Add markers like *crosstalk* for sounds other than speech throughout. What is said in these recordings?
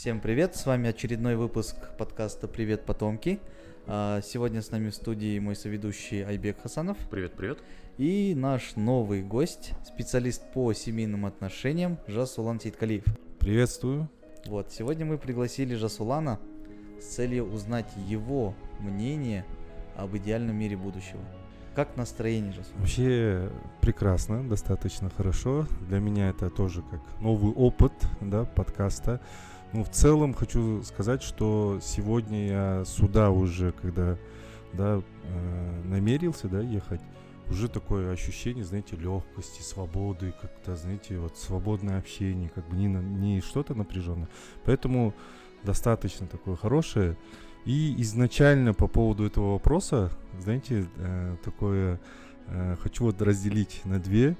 Всем привет, с вами очередной выпуск подкаста «Привет, потомки». А, Сегодня с нами в студии мой соведущий Айбек Хасанов Привет, привет. и наш новый гость, специалист по семейным отношениям Жасулан Сейткалиев. Приветствую. Вот, сегодня мы пригласили Жасулана с целью узнать его мнение об идеальном мире будущего. Как настроение, Жасулан? Вообще прекрасно, достаточно хорошо. Для меня это тоже как новый опыт, да, подкаста. Ну, в целом хочу сказать, что сегодня я сюда уже, когда, да, э, намерился, да, ехать, уже такое ощущение, знаете, легкости, свободы, как-то, знаете, вот свободное общение, как бы не, не что-то напряженное. Поэтому достаточно такое хорошее. И изначально по поводу этого вопроса, знаете, э, такое э, хочу вот разделить на две.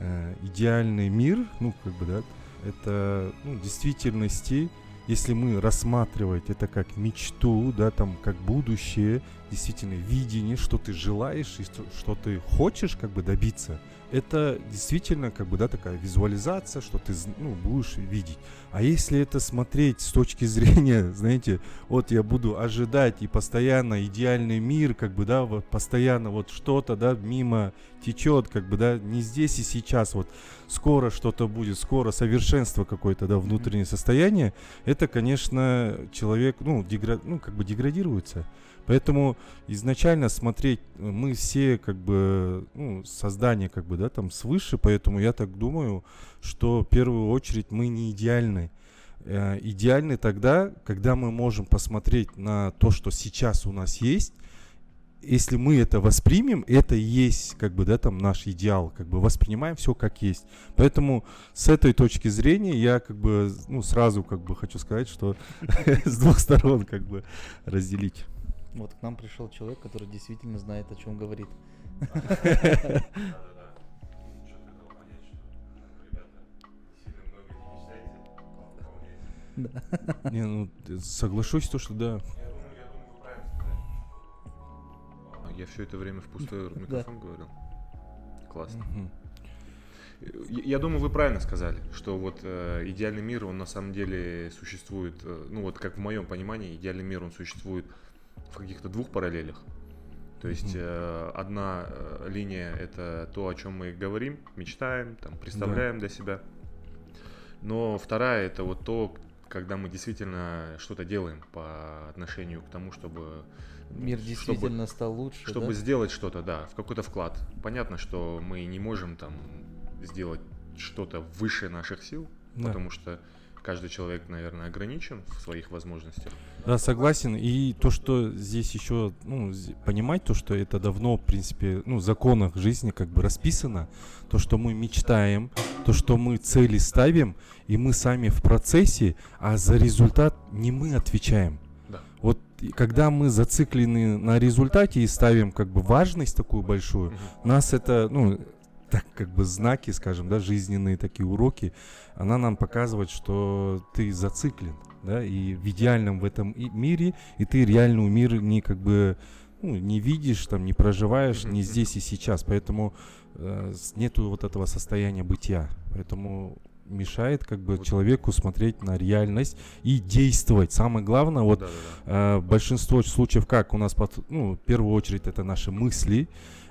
Э, идеальный мир, ну, как бы, да, это ну, действительности, если мы рассматривать это как мечту, да, там, как будущее, действительно, видение, что ты желаешь и что, что ты хочешь, как бы, добиться, это действительно, как бы, да, такая визуализация, что ты, ну, будешь видеть. А если это смотреть с точки *laughs* зрения, знаете, вот я буду ожидать и постоянно идеальный мир, как бы, да, вот постоянно вот что-то, да, мимо течет, как бы, да, не здесь и сейчас, вот скоро что-то будет, скоро совершенство какое-то, да, внутреннее состояние, это, конечно, человек, ну, дегра- ну, как бы деградируется. Поэтому изначально смотреть, э, мы все как бы, ну, создание как бы, да, там свыше, поэтому я так думаю, что в первую очередь мы не идеальны. Э, идеальны тогда, когда мы можем посмотреть на то, что сейчас у нас есть, если мы это воспримем, это и есть, как бы, да, там наш идеал, как бы воспринимаем все как есть. Поэтому с этой точки зрения я, как бы, ну, сразу, как бы, хочу сказать, что *laughs* с двух сторон, как бы, разделить. Вот к нам пришел человек, который действительно знает, о чем говорит. Не, ну, соглашусь, то, что да. А Я все это время в пустой микрофон говорил. Классно. Я я думаю, вы правильно сказали, что вот э, идеальный мир, он на самом деле существует, э, ну вот как в моем понимании, идеальный мир, он существует в каких-то двух параллелях. То есть э, одна э, линия это то, о чем мы говорим, мечтаем, там, представляем для себя. Но вторая это вот то, когда мы действительно что-то делаем по отношению к тому, чтобы Мир чтобы- действительно стал лучше, чтобы да? сделать что-то, да, в какой-то вклад. Понятно, что мы не можем там сделать что-то выше наших сил, Да. потому что каждый человек, наверное, ограничен в своих возможностях. Да, согласен. И то, что здесь еще, ну, понимать то, что это давно, в принципе, ну, в законах жизни как бы расписано, то, что мы мечтаем, то, что мы цели ставим, и мы сами в процессе, а за результат не мы отвечаем. Да. Вот и когда мы зациклены на результате и ставим как бы важность такую большую, нас это, ну, так как бы знаки, скажем, да, жизненные такие уроки, она нам показывает, что ты зациклен, да, и в идеальном в этом мире, и ты реальный мир не как бы ну, не видишь, там, не проживаешь, не здесь и сейчас, поэтому э, нету вот этого состояния бытия, поэтому мешает как бы Вот. человеку смотреть на реальность и действовать. Самое главное, вот Да-да-да. Э, большинство случаев как у нас, под, ну, в первую очередь это наши мысли.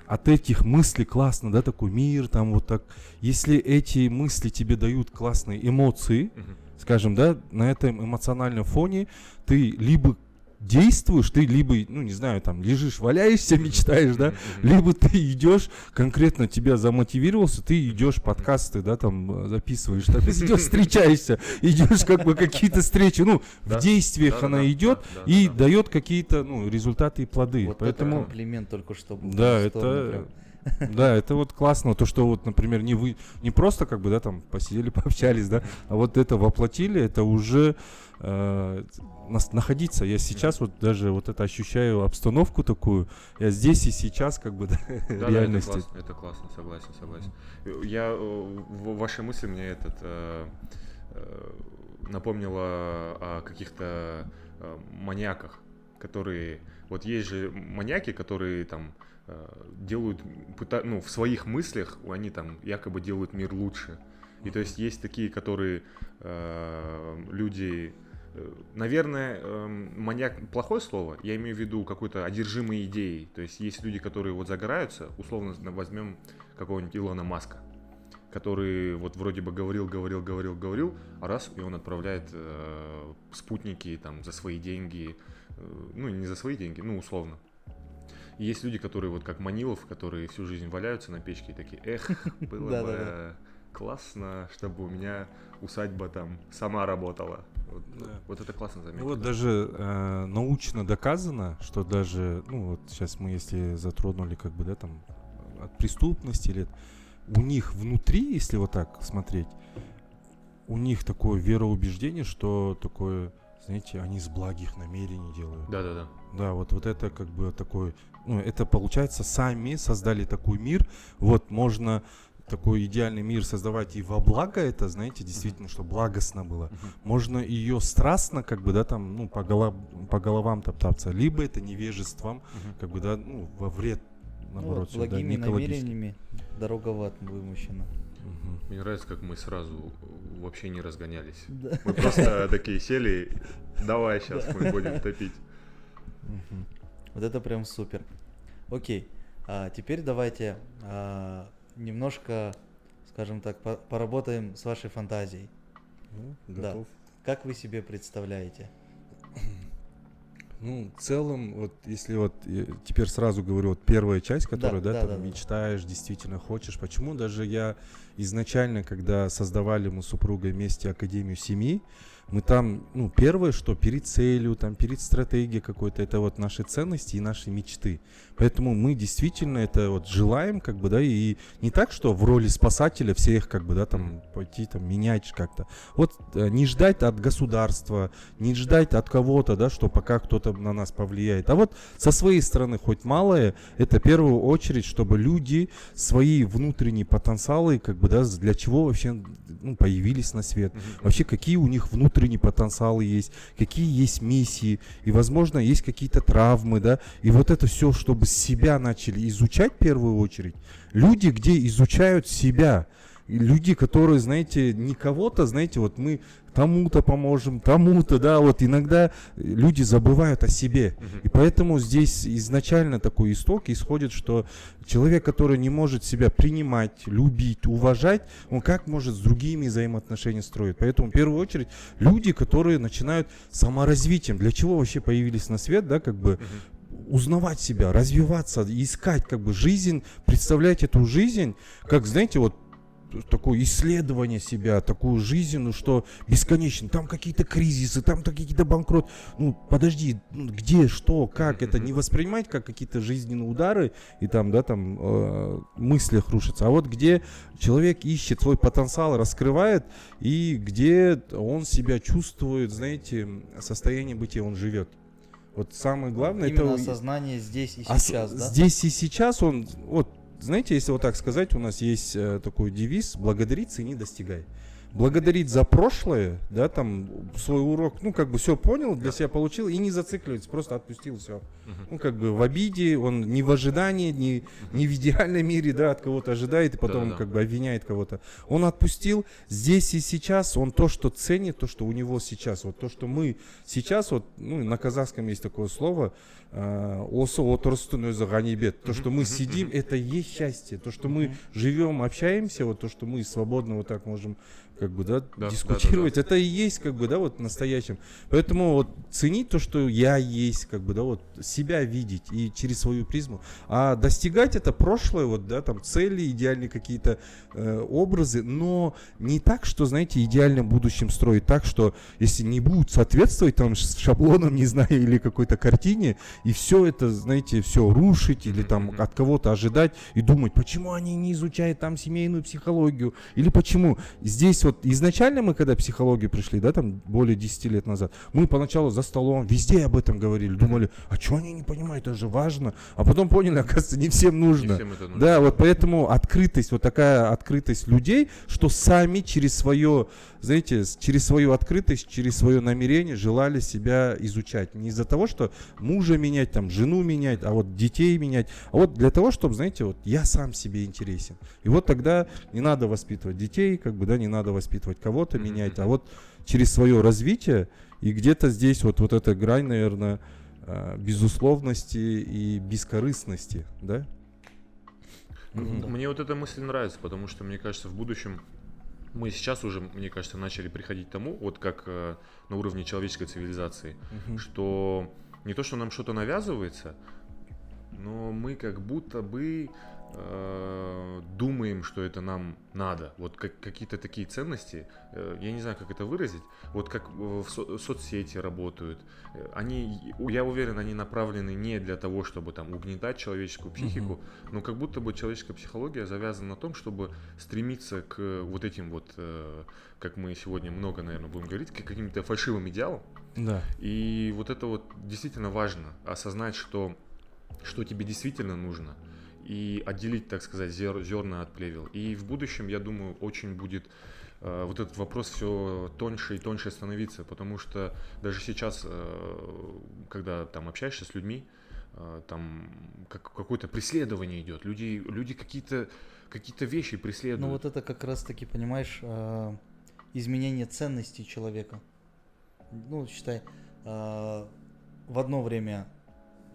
От этих мыслей классно, да, такой мир, там вот так. Если эти мысли тебе дают классные эмоции, скажем, да, на этом эмоциональном фоне ты либо действуешь, ты либо, ну, не знаю, там, лежишь, валяешься, *laughs* мечтаешь, да, либо ты идешь, конкретно тебя замотивировался, ты идешь подкасты, да, там э, записываешь, там, *laughs* идешь, *laughs* встречаешься, идешь как бы какие-то встречи, ну, Да. в действиях Да-да-да, она идет да, да, и да. дает какие-то, ну, результаты и плоды. Вот это Поэтому, комплимент только что был. да, это, прям. да, это вот классно, то, что вот, например, не вы, не просто как бы, да, там, посидели, пообщались, да, а вот это воплотили, это уже э, нас- находиться. Я сейчас вот даже вот это ощущаю обстановку такую, я здесь и сейчас как бы, да, *laughs* Да, да, это реальности. классно, это классно, согласен, согласен. Я, э, в- ваши мысли мне этот э, э, напомнило о каких-то э, маньяках, которые, вот есть же маньяки, которые там э, делают, ну, в своих мыслях они там якобы делают мир лучше. И то есть есть такие, которые э, люди Э, наверное, эм, маньяк плохое слово. Я имею в виду какой-то одержимой идеей. То есть есть люди, которые вот загораются, условно возьмем какого-нибудь Илона Маска, который вот вроде бы говорил, говорил, говорил, говорил, а раз и он отправляет э, спутники там за свои деньги, э, ну не за свои деньги, ну условно. И есть люди, которые вот как Манилов, которые всю жизнь валяются на печке и такие, эх, было *laughs* бы классно, чтобы у меня усадьба там сама работала. Вот, да. вот это классно заметно. Ну, вот даже э, научно доказано, что даже, ну вот сейчас мы если затронули как бы, да, там от преступности или у них внутри, если вот так смотреть, у них такое вероубеждение, что такое, знаете, они с благих намерений делают. Да, да, да. Да, вот, вот это как бы такой, ну, это получается сами создали такой мир. Вот можно такой идеальный мир создавать и во благо это, знаете, действительно, что благостно было. Можно ее страстно, как бы, да, там, ну, по, голов, по головам топтаться, либо это невежеством, как бы, да, ну, во вред, наоборот, ну, благими да, намерениями дорога в ад вымощена. Угу. Мне нравится, как мы сразу вообще не разгонялись. Да. Мы просто такие сели, давай сейчас мы будем топить. Вот это прям супер. Окей, а теперь давайте а, немножко, скажем так, поработаем с вашей фантазией. Ну, готов. Да. Как вы себе представляете? Ну, в целом, вот если вот теперь сразу говорю, вот первая часть, которую, да, да, да, там да, мечтаешь, да. действительно хочешь. Почему даже я изначально, когда создавали мы с супругой вместе Академию семьи, мы там, ну, первое, что перед целью, там, перед стратегией какой-то, это вот наши ценности и наши мечты. Поэтому мы действительно это вот желаем, как бы, да, и не так, что в роли спасателя всех, как бы, да, там, пойти, там, менять как-то. Вот э, не ждать от государства, не ждать от кого-то, да, что пока кто-то на нас повлияет. А вот со своей стороны хоть малое, это в первую очередь, чтобы люди свои внутренние потенциалы, как бы, да, для чего вообще ну, появились на свет, mm-hmm. вообще какие у них внутренние потенциалы есть, какие есть миссии, и, возможно, есть какие-то травмы, да, и вот это все, чтобы себя начали изучать в первую очередь. Люди, где изучают себя. Люди, которые, знаете, не кого-то, знаете, вот мы тому-то поможем, тому-то, да, вот иногда люди забывают о себе. И поэтому здесь изначально такой исток исходит, что человек, который не может себя принимать, любить, уважать, он как может с другими взаимоотношения строить. Поэтому в первую очередь люди, которые начинают саморазвитием. Для чего вообще появились на свет, да, как бы узнавать себя, развиваться, искать как бы жизнь, представлять эту жизнь, как, знаете, вот такое исследование себя, такую жизнь, ну что бесконечно. Там какие-то кризисы, там какие-то банкрот. Ну, подожди, ну, где, что, как это не воспринимать как какие-то жизненные удары и там, да, там э, мыслях рушатся. А вот где человек ищет свой потенциал, раскрывает и где он себя чувствует, знаете, состояние бытия, он живет. Вот самое главное Именно это осознание здесь и сейчас, ос- да? Здесь и сейчас он, вот, знаете, если вот так сказать, у нас есть э, такой девиз: благодари, цени, достигай благодарить за прошлое, да, там свой урок, ну, как бы все понял, для себя получил и не зацикливается, просто отпустил все. Ну, как бы в обиде, он не в ожидании, не, не в идеальном мире, да, от кого-то ожидает и потом Да-да-да. как бы обвиняет кого-то. Он отпустил здесь и сейчас, он то, что ценит, то, что у него сейчас, вот то, что мы сейчас, вот, ну, на казахском есть такое слово, э, осы отырыстың өзі ғанибет. То, что мы сидим, это и есть счастье. То, что мы живем, общаемся, вот то, что мы свободно вот так можем как бы, да, да дискутировать. Да, да, да. Это и есть, как бы, да, вот настоящим. Поэтому вот ценить то, что я есть, как бы, да, вот себя видеть и через свою призму. А достигать это прошлое, вот, да, там цели, идеальные какие-то э, образы, но не так, что, знаете, идеальным будущим строить так, что если не будут соответствовать там шаблонам, не знаю, или какой-то картине, и все это, знаете, все рушить или там от кого-то ожидать и думать, почему они не изучают там семейную психологию, или почему здесь вот изначально мы, когда психологию пришли, да, там более 10 лет назад, мы поначалу за столом везде об этом говорили, думали, а что они не понимают, это же важно. А потом поняли, оказывается, не всем нужно. Не всем это нужно. Да, вот поэтому открытость, вот такая открытость людей, что сами через свое знаете, через свою открытость, через свое намерение желали себя изучать. Не из-за того, что мужа менять, там, жену менять, а вот детей менять, а вот для того, чтобы, знаете, вот я сам себе интересен. И вот тогда не надо воспитывать детей, как бы, да, не надо воспитывать, кого-то Мгм, менять, а вот через свое развитие и где-то здесь вот, вот эта грань, наверное, безусловности и бескорыстности, да? М- Мне вот эта мысль нравится, потому что, мне кажется, в будущем мы сейчас уже, мне кажется, начали приходить к тому, вот как э, на уровне человеческой цивилизации, Мгм. что не то, что нам что-то навязывается, но мы как будто бы э, думаем, что это нам надо. Вот как, какие-то такие ценности, э, я не знаю, как это выразить, вот как в со- соцсети работают, э, они, я уверен, они направлены не для того, чтобы там угнетать человеческую психику, но как будто бы человеческая психология завязана на том, чтобы стремиться к вот этим вот, э, как мы сегодня много, наверное, будем говорить, к каким-то фальшивым идеалам, Да. и вот это вот действительно важно, осознать, что, что тебе действительно нужно, и отделить, так сказать, зер- зерна от плевел. И в будущем, я думаю, очень будет э, вот этот вопрос все тоньше и тоньше становиться, потому что даже сейчас, э, когда там общаешься с людьми, э, там как, какое-то преследование идет, люди, люди какие-то какие-то вещи преследуют. Ну вот это как раз таки, понимаешь, а, изменение ценностей человека. Ну, считай, а, в одно время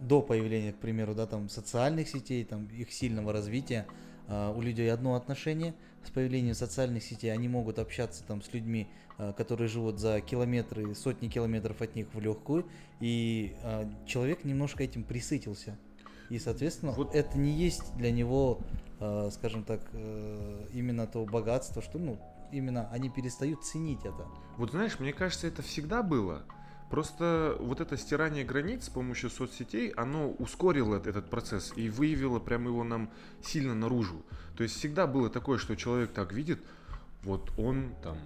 до появления, к примеру, да, там социальных сетей, там их сильного развития, а, у людей одно отношение. С появлением социальных сетей они могут общаться там с людьми, а, которые живут за километры, сотни километров от них в легкую, и а, человек немножко этим присытился. И, соответственно, Вот- это не есть для него, э, скажем так, э, именно то богатство, что, ну, именно они перестают ценить это. Вот знаешь, мне кажется, это всегда было. Просто вот это стирание границ с помощью соцсетей, оно ускорило эт- этот процесс и выявило прям его нам сильно наружу. То есть всегда было такое, что человек так видит, вот он там,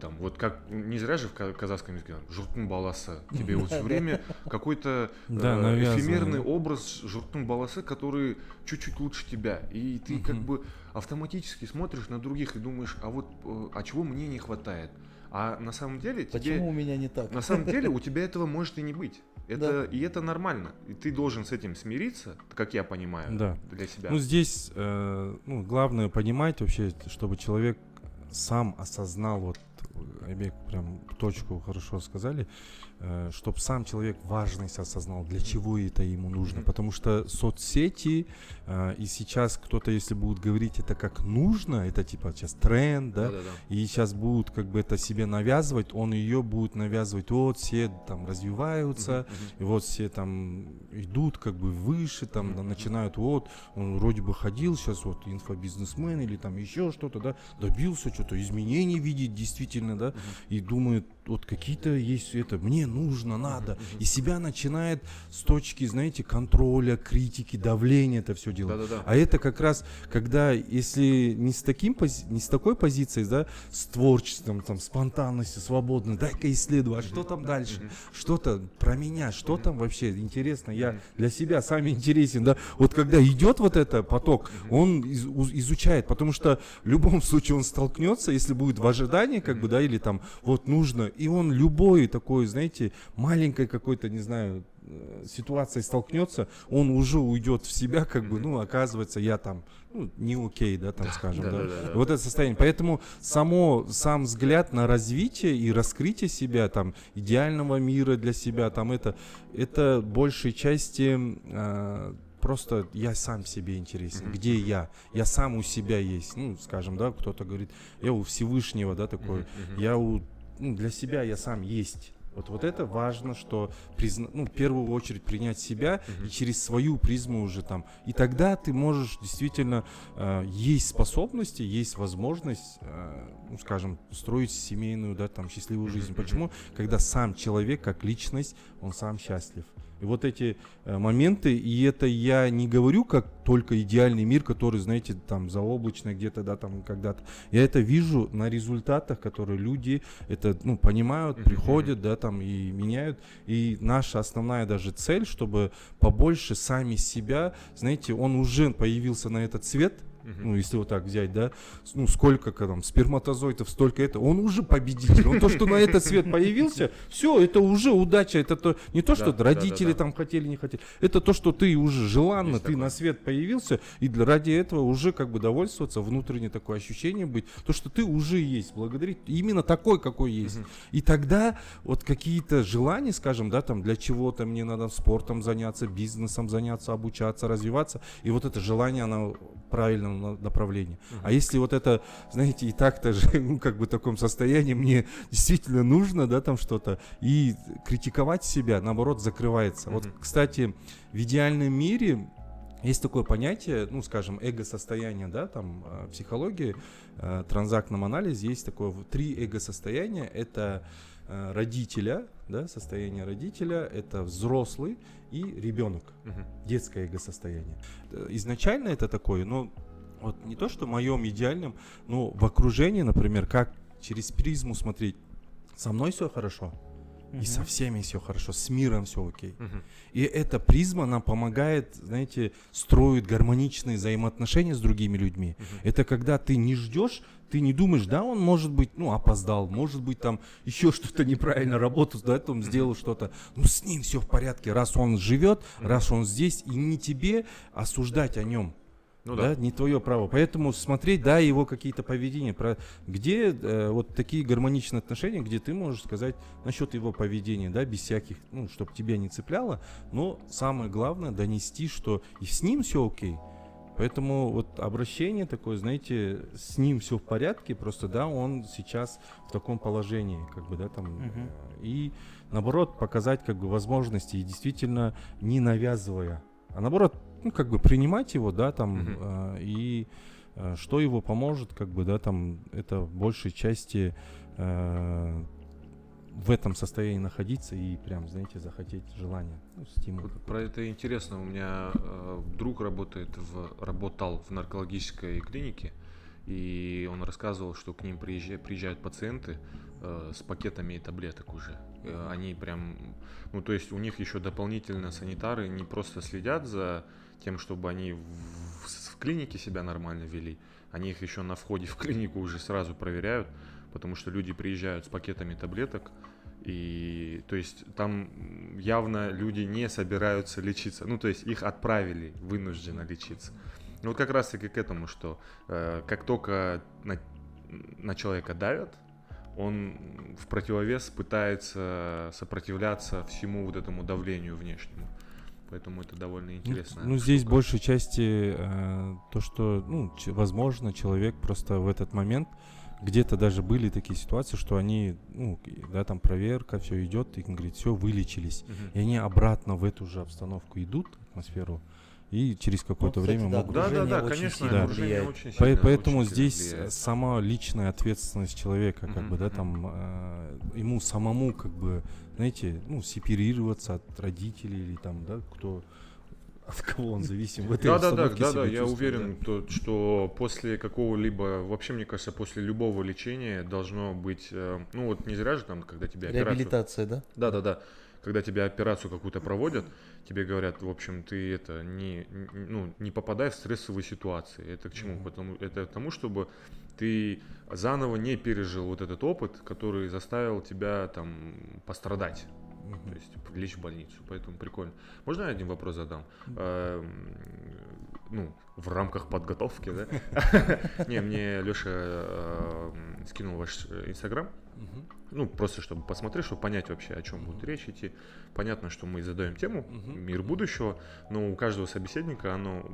там, вот как, не зря же в ка- казахском языке, журтун баласы, тебе вот все время какой-то Да, э, эфемерный образ журтун баласы, который чуть-чуть лучше тебя. И ты как бы автоматически смотришь на других и думаешь, а вот, э, а чего мне не хватает? А на самом деле тебе... Почему у меня не так? На самом деле у тебя этого может и не быть. Это, И это нормально. И ты должен с этим смириться, как я понимаю, Да. для себя. Ну, здесь э, ну, главное понимать вообще, чтобы человек сам осознал, вот, Айбек прям точку хорошо сказали, чтобы сам человек важность осознал, для чего это ему нужно. Потому что соцсети, э, и сейчас кто-то, если будет говорить это как нужно, это типа сейчас тренд, да, Да-да-да. и сейчас будут как бы это себе навязывать, он ее будет навязывать, вот все там развиваются, и вот все там идут как бы выше, там да, начинают, вот, он вроде бы ходил, сейчас вот инфобизнесмен или там еще что-то, да, добился что-то, изменений видит действительно, да, и думает, вот какие-то есть это, мне нужно, надо, и себя начинает с точки, знаете, контроля, критики, давления это все делать. Да-да-да. А это как раз, когда, если не с, таким, не с такой позицией, да, с творчеством, там, спонтанностью, свободно, дай-ка исследую, а что там дальше? Что-то про меня, что там вообще интересно, я для себя сам интересен, да. Вот когда идет вот это поток, он из- изучает, потому что в любом случае он столкнется, если будет в ожидании, как бы, да, или там вот нужно, и он любой такой, знаете, маленькой какой-то, не знаю, э, ситуацией столкнется, он уже уйдет в себя, как бы, ну, оказывается, я там, ну, не окей, да, там, скажем, да. Да-да-да. Вот это состояние. Поэтому само, сам взгляд на развитие и раскрытие себя, там, идеального мира для себя, там, это, это большей части э, просто я сам себе интересен. Мгм. Где я? Я сам у себя есть. Ну, скажем, да, кто-то говорит, я у Всевышнего, да, такой. Мгм. Я у, ну, для себя я сам есть. Вот, вот это важно, что призна... ну, в первую очередь принять себя Мгм. и через свою призму уже там. И тогда ты можешь действительно э, есть способности, есть возможность, э, ну, скажем, строить семейную, да, там счастливую жизнь. мгм. Почему? Когда сам человек как личность, он сам счастлив. И вот эти э, моменты, и это я не говорю как только идеальный мир, который, знаете, там заоблачный где-то, да, там когда-то. Я это вижу на результатах, которые люди это, ну, понимают, приходят, да, там и меняют. И наша основная даже цель, чтобы побольше сами себя, знаете, он уже появился на этот свет, Ну, если вот так взять, да, ну, сколько там сперматозоидов, столько это, он уже победитель. Он то, что на этот свет появился, все, это уже удача, это то, не то, что родители там хотели, не хотели, это то, что ты уже желанно, ты на свет появился, и для, ради этого уже как бы довольствоваться, внутреннее такое ощущение быть, то, что ты уже есть, благодарить именно такой, какой есть. И тогда вот какие-то желания, скажем, да, там для чего-то мне надо спортом заняться, бизнесом заняться, обучаться, развиваться, и вот это желание, оно в на- направлении. А если вот это, знаете, и так-то же, *laughs* ну, как бы в таком состоянии мне действительно нужно, да, там что-то, и критиковать себя, наоборот, закрывается. Вот, Мгм. кстати, в идеальном мире есть такое понятие, ну, скажем, эго-состояние, да, там, в психологии, э, транзактном анализе есть такое, в- три эго-состояния, это э, родителя, да, состояние родителя, это взрослый и ребенок Мгм. детское эго-состояние. Э, Изначально это такое, но вот не то, что моем идеальном, но в окружении, например, как через призму смотреть, со мной все хорошо, и Мгм. со всеми все хорошо, с миром все окей. Мгм. И эта призма нам помогает, знаете, строить гармоничные взаимоотношения с другими людьми. Мгм. Это когда ты не ждешь, ты не думаешь, да, он может быть, ну, опоздал, может быть, там еще что-то неправильно работу, да, там сделал что-то. Ну, с ним все в порядке, раз он живет, раз он здесь, и не тебе осуждать о нем. Ну да. да. не твое право. Поэтому смотреть, да, его какие-то поведения, про где э, вот такие гармоничные отношения, где ты можешь сказать насчет его поведения, да, без всяких, ну, чтобы тебя не цепляло, но самое главное донести, что и с ним все окей. Поэтому вот обращение такое, знаете, с ним все в порядке, просто да, он сейчас в таком положении, как бы, да, там, э, и наоборот показать как бы возможности и действительно не навязывая, а наоборот, ну, как бы принимать его, да, там, Мгм. э, и э, что его поможет, как бы, да, там, это в большей части э, в этом состоянии находиться и прям, знаете, захотеть желание, ну, стимул. Вот про это интересно. У меня э, друг работает в, работал в наркологической клинике, и он рассказывал, что к ним приезжа- приезжают пациенты э, с пакетами таблеток уже. Э, они прям, ну то есть у них еще дополнительно санитары не просто следят за тем, чтобы они в, в клинике себя нормально вели, они их еще на входе в клинику уже сразу проверяют, потому что люди приезжают с пакетами таблеток, и то есть там явно люди не собираются лечиться. Ну, то есть их отправили вынужденно лечиться. Ну, вот как раз таки к этому, что э, как только на, на человека давят, он в противовес пытается сопротивляться всему вот этому давлению внешнему. Поэтому это довольно Ну, интересно. Ну, здесь большей части э, то, что, ну, ч- возможно, человек просто в этот момент где-то даже были такие ситуации, что они, ну, да, там проверка, все идет, и говорит, все, вылечились. И они обратно в эту же обстановку идут, атмосферу, и через какое-то Ну, кстати, время да, могут... Да, да, да, очень конечно, влияет. очень По- сильно, Поэтому очень здесь влияет. сама личная ответственность человека, как Мгм, бы, да, там э, ему самому, как бы, знаете, ну, сепарироваться от родителей или там, да, кто от кого он зависим в этой Да, да, да, да, да, я уверен, то, что после какого-либо, вообще, мне кажется, после любого лечения должно быть, э, ну вот не зря же там, когда тебе операцию... Реабилитация, да? Да, да, да. Когда тебе операцию какую-то проводят, тебе говорят, в общем, ты это не, ну, не попадай в стрессовые ситуации. Это к чему? Потому, это к тому, чтобы ты заново не пережил вот этот опыт, который заставил тебя там пострадать. То есть лечь в больницу. Поэтому прикольно. Можно я один вопрос задам? Ну, в рамках подготовки, да? *laughs* Не, мне Леша скинул ваш э, инстаграм. Ну, просто чтобы посмотреть, чтобы понять вообще, о чем будет речь идти. Понятно, что мы задаем тему мир будущего, но у каждого собеседника оно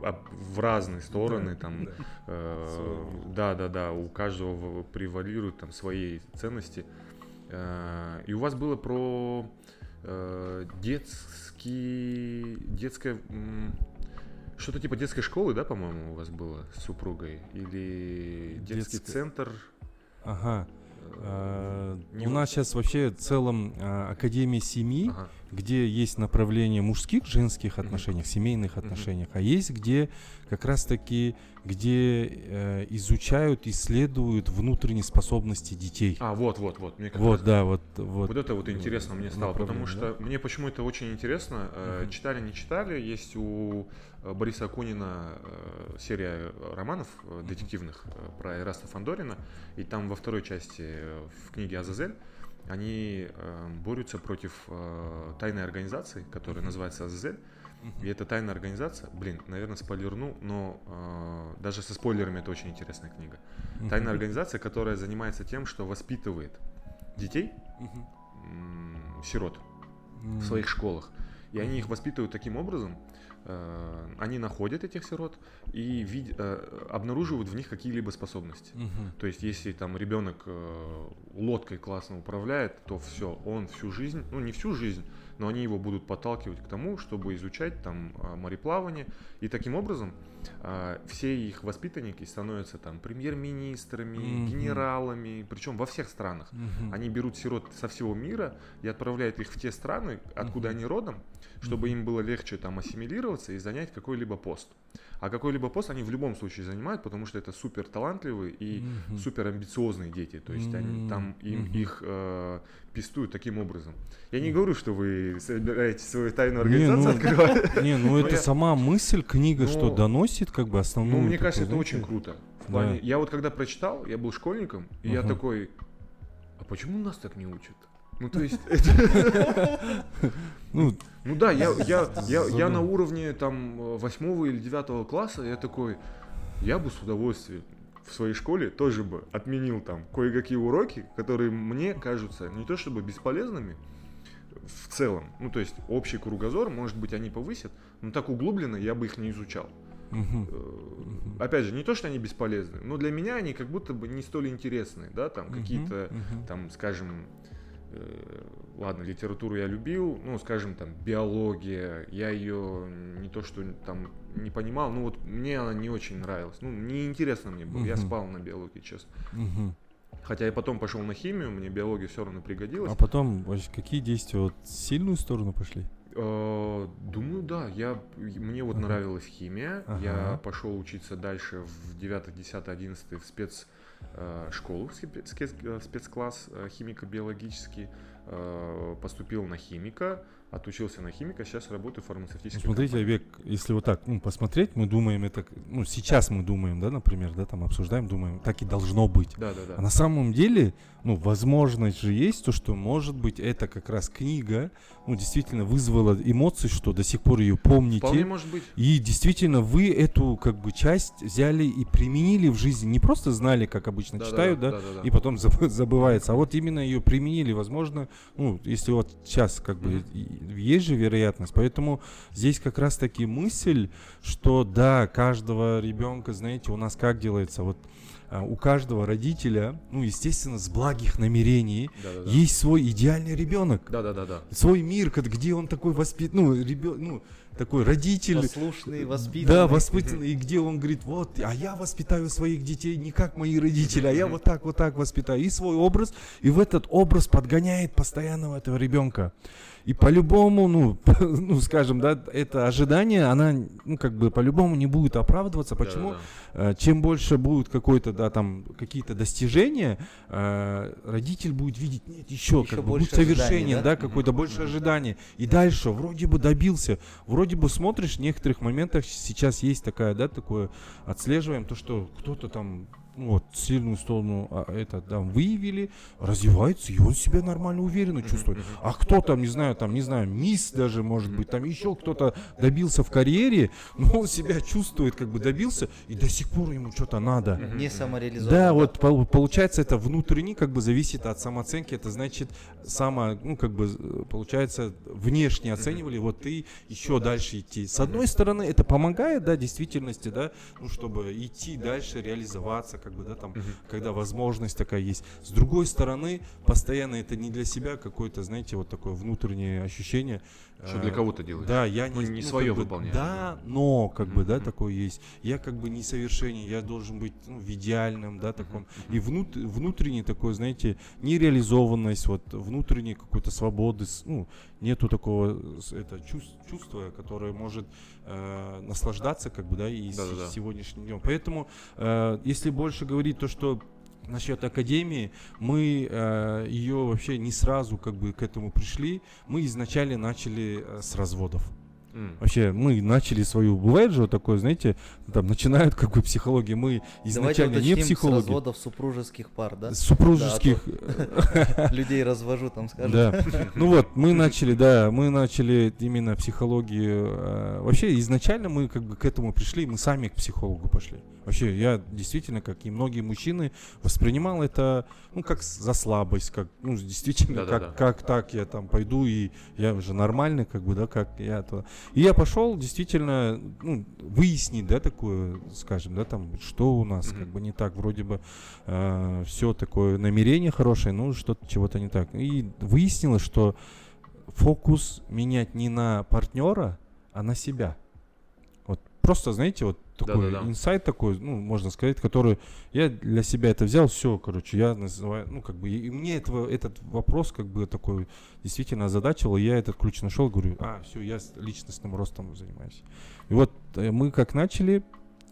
в разные стороны, там, да. э, да, да, да, у каждого превалируют там свои ценности. Э, И у вас было про э, детский, детское, что-то типа детской школы, да, по-моему, у вас было с супругой? Или детский Детская- центр? Ага. Э, Э, не У нас сейчас вообще в целом э, Академия семьи, Ага. где есть направление мужских, женских отношениях, семейных отношениях, а есть где как раз таки, где э, изучают, исследуют внутренние способности детей. А, вот, вот, вот. Мне вот, раз, да, вот, вот. Вот это вот интересно мне стало, потому что да? мне почему это очень интересно. Э, Читали, не читали, есть у Бориса Акунина э, серия романов э, детективных э, про Эраста Фандорина, и там во второй части э, в книге Азазель они э, борются против э, тайной организации, которая называется Азазель. И эта тайная организация, блин, наверное, спойлерну, но э, даже со спойлерами это очень интересная книга. Тайная организация, которая занимается тем, что воспитывает детей, э, сирот, в своих школах. И они их воспитывают таким образом, э, они находят этих сирот и вид, э, обнаруживают в них какие-либо способности. Угу. То есть, если там ребенок э, лодкой классно управляет, то все, он всю жизнь, ну не всю жизнь, но они его будут подталкивать к тому, чтобы изучать там мореплавание. И таким образом все их воспитанники становятся там премьер-министрами, mm-hmm. генералами, причем во всех странах. Mm-hmm. Они берут сирот со всего мира и отправляют их в те страны, откуда mm-hmm. они родом, чтобы mm-hmm. им было легче там ассимилироваться и занять какой-либо пост. А какой-либо пост они в любом случае занимают, потому что это супер талантливые и mm-hmm. супер амбициозные дети. То есть mm-hmm. они там им, mm-hmm. их э, пестуют таким образом. Я не говорю, что вы собираетесь свою тайную организацию не, ну, открывать. *laughs* Не, ну это сама мысль, книга, что доносит как бы основную. Ну, мне кажется, это очень круто. В плане, я вот когда прочитал, я был школьником, и я такой, а почему нас так не учат? Ну, то есть, *laughs* ну, ну да, я, я, я, я на уровне там восьмого или девятого класса, я такой, я бы с удовольствием в своей школе тоже бы отменил там кое-какие уроки, которые мне кажутся не то чтобы бесполезными в целом, ну то есть общий кругозор, может быть, они повысят, но так углубленно я бы их не изучал. Uh-huh. Опять же, не то, что они бесполезны, но для меня они как будто бы не столь интересны, да, там uh-huh. какие-то, uh-huh. там, скажем, э, ладно, литературу я любил, ну, скажем, там, биология, я ее не то, что там не понимал, ну, вот мне она не очень нравилась, ну, неинтересно мне было, uh-huh. я спал на биологии, честно. Uh-huh. Хотя я потом пошел на химию, мне биология все равно пригодилась. А потом какие действия вот сильную сторону пошли? Э, думаю, да. Я, мне вот ага. нравилась химия. Ага. Я пошел учиться дальше в 9, 10, 11 в спец э, в спецкласс э, химико-биологический. Поступил на химика отучился на химика, сейчас работаю в фармацевтической ну, Смотрите, компании. Если вот так ну, посмотреть, мы думаем это, ну сейчас мы думаем, да, например, да, там обсуждаем, думаем, так и должно быть. Да, да, да. А на самом деле, ну, возможность же есть, то, что, может быть, это как раз книга, ну, действительно вызвала эмоции, что до сих пор ее помните. Вполне может быть. И действительно вы эту, как бы, часть взяли и применили в жизни, не просто знали, как обычно да, читают, да, да, да, да, да, и потом забывается, а вот именно ее применили, возможно, ну, если вот сейчас, как бы, есть же вероятность. Поэтому здесь как раз таки мысль, что да, каждого ребенка, знаете, у нас как делается, вот у каждого родителя, ну, естественно, с благих намерений, да, да, да. есть свой идеальный ребенок. Да, да, да, да. Свой мир, где он такой воспит, ну, ребенок, ну, такой родитель. Послушный, воспитанный. Да, воспитанный, и где он говорит, вот, а я воспитаю своих детей не как мои родители, а я вот так, вот так воспитаю. И свой образ, и в этот образ подгоняет постоянного этого ребенка. И по-любому, ну, *laughs* ну, скажем, да, это ожидание, она, ну, как бы по-любому не будет оправдываться. Почему? Да, да. Э, чем больше будет какой-то, да, там, какие-то достижения, э, родитель будет видеть, нет, еще, еще как бы, будет совершение, да, да какое-то mm-hmm. больше ожидания. И дальше, вроде бы добился, вроде бы смотришь, в некоторых моментах сейчас есть такая, да, такое, отслеживаем то, что кто-то там вот, сильную сторону а, это там выявили, развивается, и он себя нормально уверенно чувствует. А кто там, не знаю, там, не знаю, мисс даже, может быть, там еще кто-то добился в карьере, но он себя чувствует, как бы добился, и до сих пор ему что-то надо. Не самореализован. Да, вот получается это внутренне как бы зависит от самооценки, это значит само, ну как бы получается внешне оценивали, вот ты еще дальше идти. С одной стороны это помогает, да, действительности, да, ну чтобы идти дальше, реализоваться, как бы, да, там, когда возможность такая есть. С другой стороны, постоянно это не для себя какое-то, знаете, вот такое внутреннее ощущение. Что э, для кого-то делаешь. Да, я Ну, не, не ну, своё как бы, выполняешь, Да, но как бы, да, такое есть. Я как бы несовершенен, я должен быть ну, в идеальном, да, таком. И внут, внутренний такой, знаете, нереализованность, вот внутренней какой-то свободы, ну, нету такого это, чувс- чувства, которое может э, наслаждаться, как бы, да, и с- Да-да-да. сегодняшним днем. Поэтому, э, если больше говорить то, что насчет академии, мы э, ее вообще не сразу как бы к этому пришли. Мы изначально начали э, с разводов. М. Вообще, мы начали свою, вот такое, знаете, там начинают как бы психология, мы Давайте изначально не уточним, с психологи, разводов супружеских пар, да? супружеских, *laughs* Людей развожу, там скажут. да. *laughs* Ну вот, мы начали, да, мы начали именно психологию. э, Вообще, изначально мы как бы к этому пришли, мы сами к психологу пошли. Вообще, я действительно, как и многие мужчины, воспринимал это, ну, как за слабость, как, ну, действительно, как, как так я там пойду, и я уже нормальный, как бы, да, как я то. И я пошел действительно, ну, выяснить, да, такое, скажем, да, там, что у нас, Мгм. как бы, не так, вроде бы все такое намерение хорошее, ну, что-то чего-то не так. И выяснилось, что фокус менять не на партнера, а на себя. Вот просто, знаете, вот такой Да-да-да. инсайт такой, ну, можно сказать, который я для себя это взял, все, короче, я называю, ну, как бы, и мне этого, этот вопрос, как бы, такой действительно озадачивал, и я этот ключ нашел, говорю, а, все, я личностным ростом занимаюсь. И вот э, мы как начали,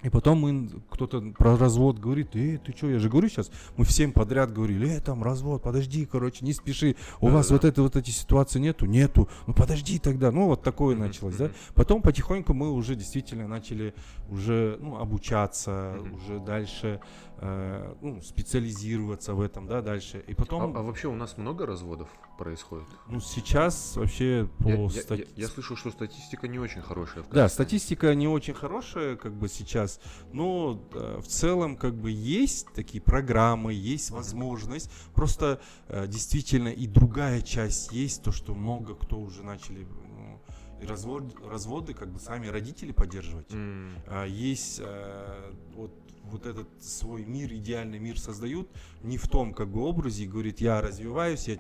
и потом мы, кто-то про развод говорит, эй, ты что, я же говорю сейчас, мы всем подряд говорили, эй, там развод, подожди, короче, не спеши, у вас Да-да-да. вот это вот эти ситуации нету, нету, ну подожди тогда, ну вот такое Мгм, началось, да. Потом потихоньку мы уже действительно начали уже ну, обучаться, Мгм. уже дальше э, ну, специализироваться в этом, да, дальше. И потом, А, а вообще у нас много разводов происходит? ну сейчас вообще по Я, я- стати- я- я слышал, что статистика не очень хорошая. Да, статистика не очень хорошая, как бы сейчас, но э, в целом как бы есть такие программы, есть возможность. Просто э, действительно и другая часть есть, то, что много кто уже начали ну, и развод, разводы как бы сами родители поддерживать. М, А, есть э, вот, вот этот свой мир, идеальный мир создают не в том как бы образе, говорит, я развиваюсь, я,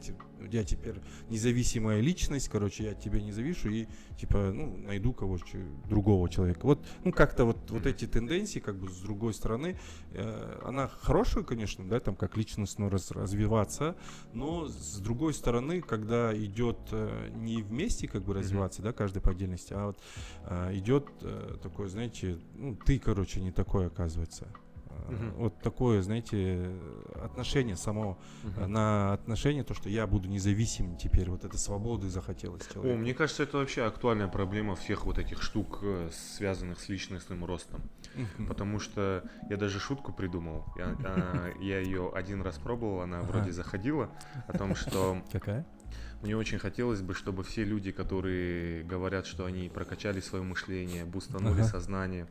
я теперь независимая личность, короче, я от тебя не завишу и типа, ну, найду кого другого человека. Вот, ну, как-то вот, вот эти тенденции, как бы с другой стороны, э, она хорошая, конечно, да, там как личностно раз- развиваться, но с другой стороны, когда идет э, не вместе как бы развиваться, да, каждый по отдельности, а вот а, идет э, такое, знаете, ну, ты, короче, не такой, оказывается. Мгм. Вот такое, знаете, отношение само э, на отношение, то, что я буду независим теперь, вот этой свободы захотелось О, человеку. мне кажется, это вообще актуальная проблема всех вот этих штук, э, связанных с личностным ростом. Мгм. Потому что я даже шутку придумал. Я, а, *laughs* я ее один раз пробовал, она Ага. вроде заходила. О том, что Какая? мне очень хотелось бы, чтобы все люди, которые говорят, что они прокачали свое мышление, бустанули Ага. сознание,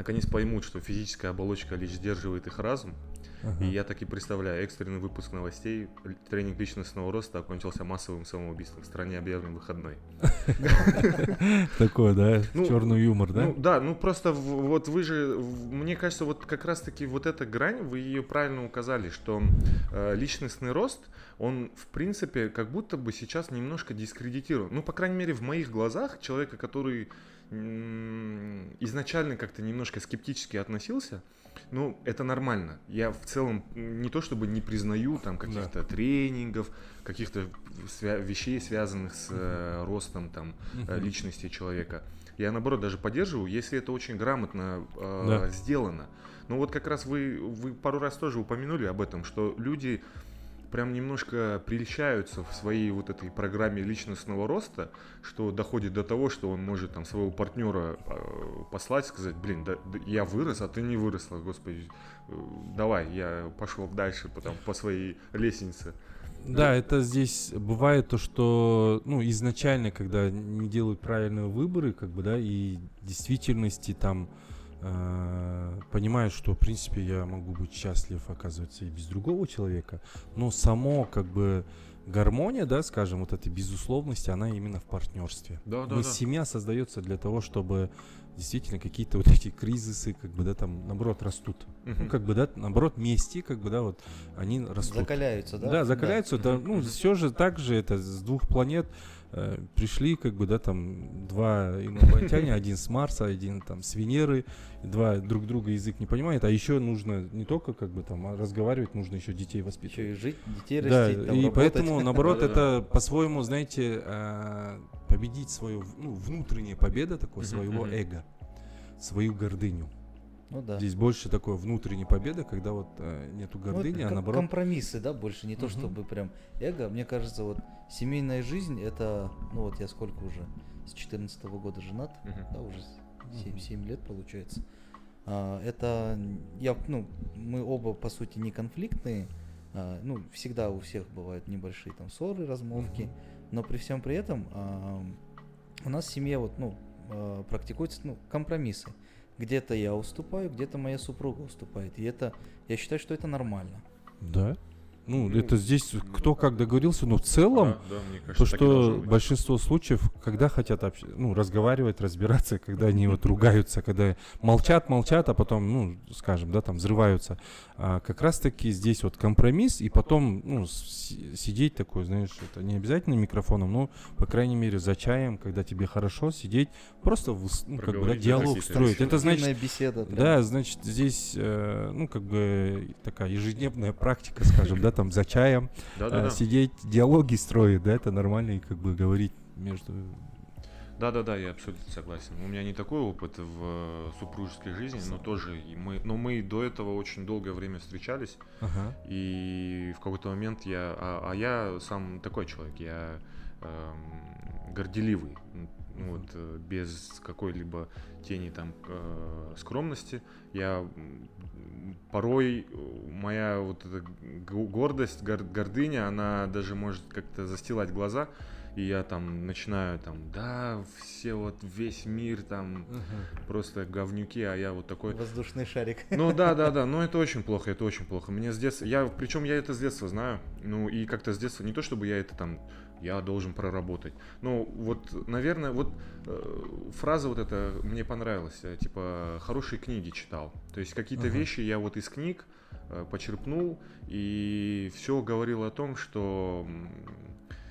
наконец поймут, что физическая оболочка лишь сдерживает их разум. Ага. И я так и представляю, экстренный выпуск новостей, тренинг личностного роста окончился массовым самоубийством. В стране объявлен выходной. *laughs* Такое, да, Ну, черный юмор, да? Ну да, ну просто вот вы же, мне кажется, вот как раз-таки вот эта грань, вы ее правильно указали, что э, личностный рост, он в принципе как будто бы сейчас немножко дискредитирован. Ну, по крайней мере, в моих глазах человека, который изначально как-то немножко скептически относился, ну, это нормально. Я в целом не то чтобы не признаю там каких-то тренингов, каких-то свя- вещей, связанных с э, ростом там э, личности человека. Я наоборот даже поддерживаю, если это очень грамотно э, Да. сделано. Ну вот как раз вы, вы пару раз тоже упомянули об этом, что люди прям немножко прельщаются в своей вот этой программе личностного роста, что доходит до того, что он может там своего партнера э, послать, сказать, блин, да я вырос, а ты не выросла, господи, э, давай, я пошел дальше потом по своей лестнице. Да, это здесь бывает то, что, ну, изначально, когда не делают правильные выборы, как бы, да, и в действительности там э, понимают, что, в принципе, я могу быть счастлив, оказывается, и без другого человека, но само, как бы, гармония, да, скажем, вот этой безусловности, она именно в партнерстве. Да, да, Мы- да. Семья создается для того, чтобы действительно какие-то вот эти кризисы, как бы, да, там, наоборот, растут. Мгм. Ну, как бы, да, наоборот, вместе, как бы, да, вот, они растут. Закаляются, да? Да, закаляются. Это, Мгм, ну, все же так же, это с двух планет э, пришли, как бы, да, там, два инопланетяне, *laughs* один с Марса, один там с Венеры, два друг друга язык не понимают, а еще нужно не только, как бы, там, а разговаривать, нужно еще детей Еще воспитывать. и жить, детей Да, растить, там, и работать. поэтому, наоборот, *laughs* это по-своему, знаете, э, победить свою, ну, внутренняя победа такой Мгм, своего эго, свою гордыню. Ну да. Здесь больше такой внутренней победы, когда вот э, нету Ну, гордыни, а ком- наоборот... Компромиссы, да, больше не то, Мгм. чтобы прям эго. Мне кажется, вот семейная жизнь это, ну вот я сколько уже, с 14 года женат, Мгм. да, уже Мгм. 7, лет получается. А, это я, ну, мы оба по сути не конфликтные, а, ну, всегда у всех бывают небольшие там ссоры, размолвки, Мгм. но при всем при этом а, у нас в семье вот, ну, а, практикуются ну, компромиссы. Где-то я уступаю, где-то моя супруга уступает. И это, я считаю, что это нормально. Да. Ну, Ну, это здесь кто как договорился, но в целом, Да, да, то, кажется, должно что большинство случаев, когда хотят общ- ну, разговаривать, разбираться, *laughs* когда они вот ругаются, когда молчат, молчат, а потом, ну, скажем, да, там взрываются, а как раз-таки здесь вот компромисс, и потом, ну, сидеть такой, знаешь, это не обязательно микрофоном, но, по крайней мере, за чаем, когда тебе хорошо, сидеть, просто, ну, как бы, да, диалог строить. Это значит, беседа. прям. да, значит, здесь, э, ну, как бы такая ежедневная практика, скажем, да, там за чаем, Да, а, да, да. сидеть, диалоги строить, да, это нормально, и как бы говорить между... Да, да, да, я абсолютно согласен. У меня не такой опыт в э, супружеской жизни, но тоже и мы, но мы до этого очень долгое время встречались, Ага. и в какой-то момент я, а, а я сам такой человек, я эм, горделивый, вот э, без какой-либо тени там э, скромности. Я порой э, моя вот эта гордость, гор- гордыня, она даже может как-то застилать глаза. И я там начинаю там, да, все вот весь мир там просто говнюки, а я вот такой. Воздушный шарик. *laughs* Ну да, да, да, но это очень плохо, это очень плохо. Мне с детства, я, причем я это с детства знаю, ну и как-то с детства, не то чтобы я это там, я должен проработать. Ну вот, наверное, вот э, фраза вот эта мне понравилась, типа хорошие книги читал. То есть какие-то Ага. вещи я вот из книг э, почерпнул и все говорил о том, что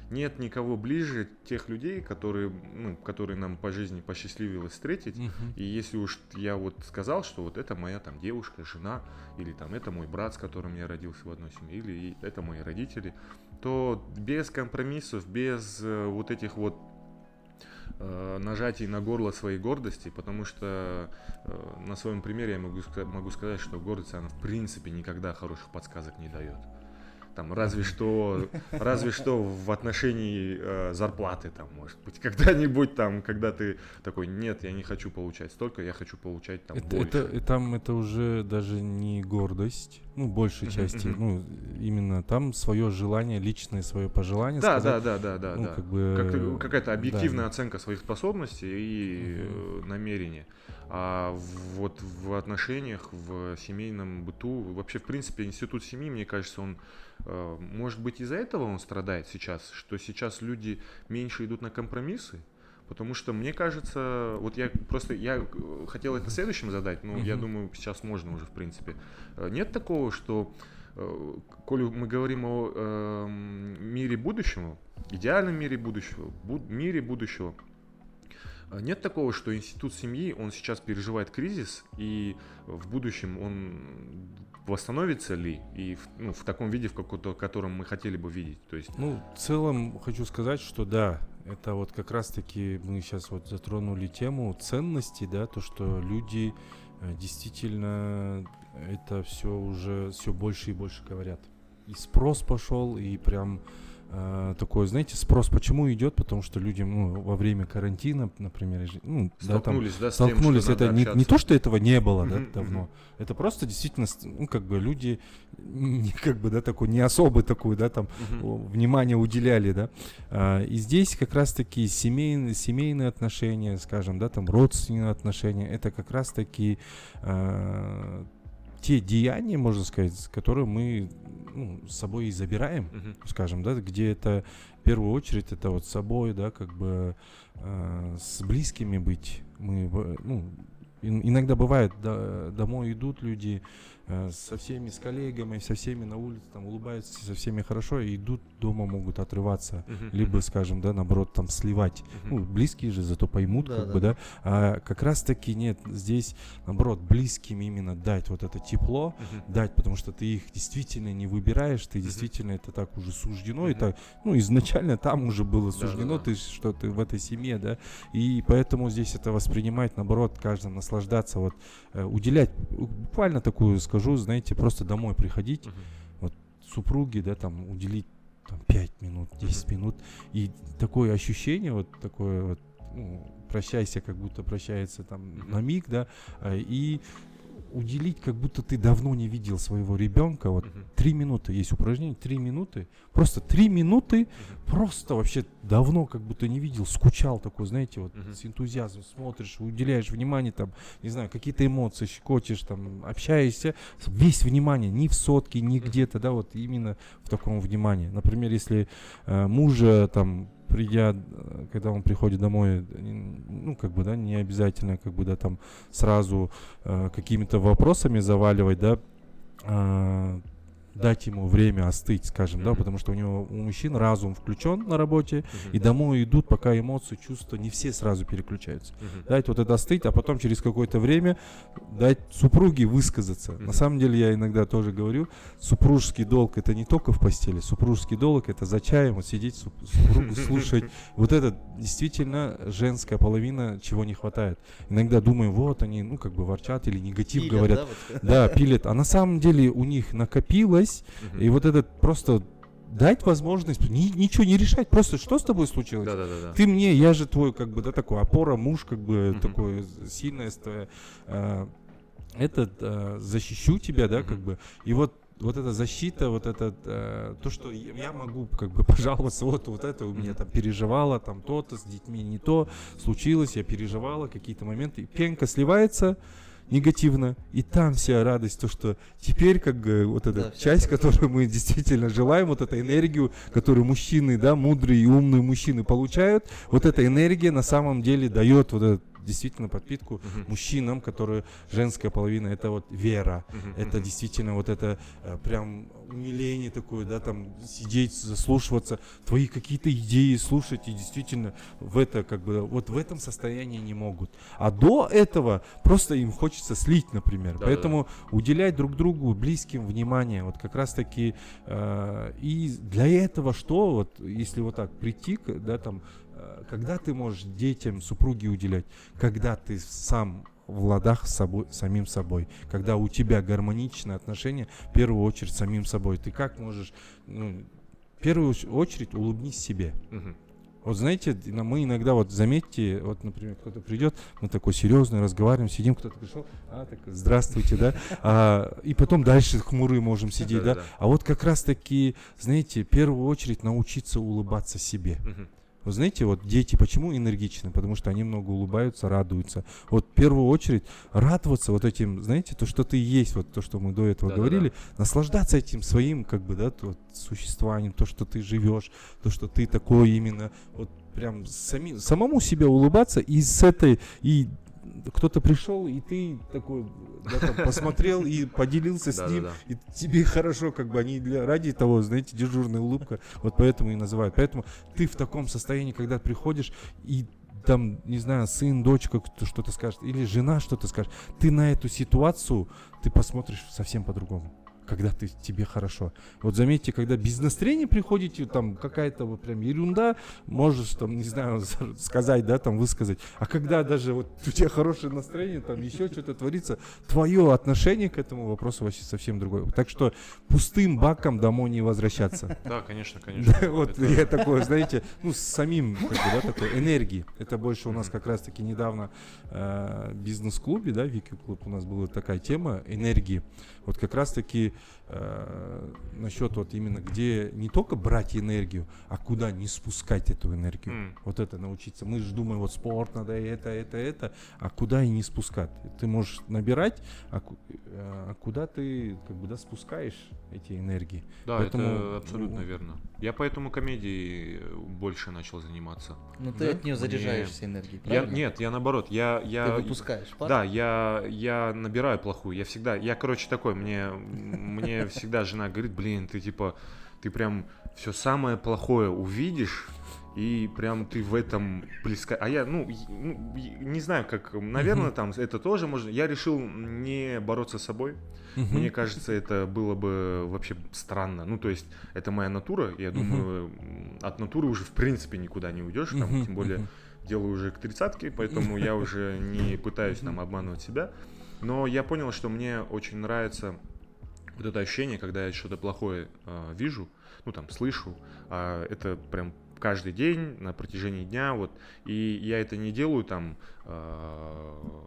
нет никого ближе тех людей, которые, ну, которые нам по жизни посчастливилось встретить, Мгм. и если уж я вот сказал, что вот это моя там девушка, жена, или там это мой брат, с которым я родился в одной семье, или это мои родители, то без компромиссов, без э, вот этих вот э, нажатий на горло своей гордости, потому что э, на своем примере я могу, могу сказать, что гордость, она в принципе никогда хороших подсказок не дает. Там разве что, разве что в отношении э, зарплаты, там, может быть, когда-нибудь там, когда ты такой, нет, я не хочу получать столько, я хочу получать там Это, больше. это- и там это уже даже не гордость, ну, большей части, ну, именно там свое желание, личное свое пожелание да, сказать. да, да, да, да, ну, да. как бы, Как- какая-то объективная да. оценка своих способностей и э, намерений. А вот в отношениях, в семейном быту, вообще, в принципе, институт семьи, мне кажется, он, может быть, из-за этого он страдает сейчас, что сейчас люди меньше идут на компромиссы, Потому что мне кажется, вот я просто я э, хотел это следующим задать, но я думаю, сейчас можно уже, в принципе. Э, Нет такого, что, э, коли мы говорим о эм, мире будущего, идеальном мире будущего, бу- мире будущего, э, нет такого, что институт семьи, он сейчас переживает кризис, и в будущем он восстановится ли, и в, ну, в таком виде, в каком-то, котором мы хотели бы видеть. То есть, Ну, в целом хочу сказать, что да, это вот как раз-таки мы сейчас вот затронули тему ценностей, да, то, что люди э, действительно это все уже все больше и больше говорят. И спрос пошел, и прям э, такой, знаете, спрос почему идет? Потому что людям ну, во время карантина, например, ну, да, там столкнулись, да, с тем, столкнулись. надо это не, не то, что этого не было да, Мгм, давно. Это просто действительно, ст- ну, как бы люди не, как бы, да, такой, не особо такой, да, там, о, внимание уделяли, да. А, и здесь как раз-таки семейные, семейные отношения, скажем, да, там, родственные отношения, это как раз-таки а, те деяния, можно сказать, которые мы ну, с собой и забираем, Мгм. скажем, да, где это в первую очередь это вот с собой, да, как бы э, с близкими быть. Мы, ну, ин- иногда бывает, да, домой идут люди со всеми, с коллегами, со всеми на улице, там улыбаются, со всеми хорошо, и идут дома могут отрываться, Мгм. либо, скажем, да, наоборот, там сливать. Мгм. Ну, близкие же зато поймут, Да, как да, бы, да. да. А как раз таки нет, здесь, наоборот, близким именно дать вот это тепло, Мгм. дать, потому что ты их действительно не выбираешь, ты Мгм. действительно это так уже суждено, и Мгм. так, ну, изначально там уже было суждено, ты, что ты в этой семье, да, и поэтому здесь это воспринимать, наоборот, каждым наслаждаться, вот, э, уделять, э, буквально такую скажу, знаете, просто домой приходить, Мгм. супруге, да, там, уделить там, 5 минут, 10 минут, и такое ощущение, вот такое вот, ну, прощайся, как будто прощается там Мгм. на миг, да, а, и уделить, как будто ты давно не видел своего ребенка, вот три минуты, есть упражнение, три минуты, просто три минуты, просто вообще давно как будто не видел, скучал такой, знаете, вот Мгм. с энтузиазмом смотришь, уделяешь внимание, там, не знаю, какие-то эмоции, щекочешь, там, общаешься, весь внимание, ни в сотке, ни где-то, да, вот именно в таком внимании. Например, если э, мужа там придя, э, когда он приходит домой, э, ну, как бы, да, не обязательно, как бы, да, там сразу э, какими-то вопросами заваливать, да, а, дать ему время остыть, скажем, да, потому что у него, у мужчин разум включен на работе, и домой идут, пока эмоции, чувства не все сразу переключаются. Дать вот это остыть, а потом через какое-то время дать супруге высказаться. На самом деле я иногда тоже говорю, супружеский долг это не только в постели, супружеский долг это за чаем вот сидеть суп- супругу слушать. *laughs* Вот это действительно женская половина, чего не хватает. Иногда думаем, вот они, ну как бы ворчат или негатив Пилят, говорят. да, вот? Да, пилят. А на самом деле у них накопилось, Мгм. и вот этот просто дать возможность ни- ничего не решать, просто что с тобой случилось? Да-да-да. Ты мне, я же твой, как бы, да, такой опора, муж, как бы, Мгм. такой сильная, ст- э, этот, э, защищу тебя, да, как Мгм. бы, и вот вот эта защита, вот этот, э, то, что я могу как бы *laughs* пожаловаться, вот, вот это у меня там переживала, там то-то, с детьми не то, случилось, я переживала какие-то моменты, пенка сливается негативно, и там вся радость, то, что теперь как бы вот эта Да, часть, которую мы действительно желаем, вот эту энергию, которую мужчины, да, мудрые и умные мужчины получают, вот эта энергия на самом деле дает вот этот действительно подпитку Мгм. мужчинам, которые женская половина, это вот вера, Мгм. это Мгм. действительно вот это э, прям умиление такое, да, там сидеть, заслушиваться, твои какие-то идеи слушать и действительно в это как бы вот в этом состоянии не могут. А до этого просто им хочется слить, например. Да-да-да. Поэтому уделять друг другу близким внимание, вот как раз таки э, и для этого что вот если вот так прийти, да, там когда ты можешь детям, супруге уделять, когда ты сам в ладах с собой, самим собой, когда у тебя гармоничные отношения, в первую очередь с самим собой. Ты как можешь, ну, в первую оч- очередь улыбнись себе. Вот знаете, мы иногда вот заметьте, вот, например, кто-то придет, мы такой серьезный, разговариваем, сидим, кто-то пришел, а, так, здравствуйте, да, а, и потом дальше хмурые можем сидеть, да. Да-да-да. А вот как раз таки, знаете, в первую очередь научиться улыбаться себе. Мгм. Вы знаете, вот дети почему энергичны? Потому что они много улыбаются, радуются. Вот в первую очередь радоваться вот этим, знаете, то, что ты есть, вот то, что мы до этого Да-да-да. говорили, наслаждаться этим своим, как бы, да, вот, существованием, то, что ты живешь, то, что ты такой именно, вот прям сами, самому себе улыбаться и с этой, и кто-то пришел, и ты такой да, там, посмотрел и поделился с ним, и тебе хорошо, как бы они для, ради того, знаете, дежурная улыбка, вот поэтому и называют. Поэтому ты в таком состоянии, когда приходишь и там, не знаю, сын, дочка что-то скажет, или жена что-то скажет, ты на эту ситуацию, ты посмотришь совсем по-другому когда ты, тебе хорошо. Вот заметьте, когда без настроения приходите, там какая-то вот прям ерунда, можешь там, не знаю, *laughs* сказать, да, там высказать. А когда даже вот у тебя хорошее настроение, там еще что-то творится, твое отношение к этому вопросу вообще совсем другое. Так что пустым баком домой не возвращаться. *laughs* Да, конечно, конечно. Да, вот Это- я такое, знаете, ну, с самим, как бы, да, такой энергии. Это больше у нас как раз-таки недавно э, бизнес-клубе, да, Вики клуб у нас была такая тема энергии. Вот как раз-таки э, насчет вот именно где не только брать энергию, а куда не спускать эту энергию. М. Вот это научиться. Мы же думаем, вот спорт надо это, это, это, а куда и не спускать. Ты можешь набирать, а, э, а куда ты как бы да, спускаешь эти энергии. Да, Поэтому, это абсолютно ну, верно. Я поэтому комедией э, больше начал заниматься. Ну ты Да? от нее Мне- заряжаешься энергией, Я, правильно? нет, я наоборот, я, я, Ты выпускаешь пар? Да, я, я набираю плохую. Я всегда, я, короче, такой, мне, мне всегда жена говорит, блин, ты типа, ты прям все самое плохое увидишь, и прям ты в этом близко. А я, ну, ну, не знаю, как, наверное, там это тоже можно. Я решил не бороться с собой. Мне кажется, это было бы вообще странно. Ну, то есть, это моя натура. Я думаю, от натуры уже в принципе никуда не уйдешь. Там, тем более, делаю уже к тридцатке, поэтому я уже не пытаюсь там обманывать себя. Но я понял, что мне очень нравится вот это ощущение, когда я что-то плохое э, вижу, ну там слышу, а это прям каждый день на протяжении дня, вот, и я это не делаю там, э,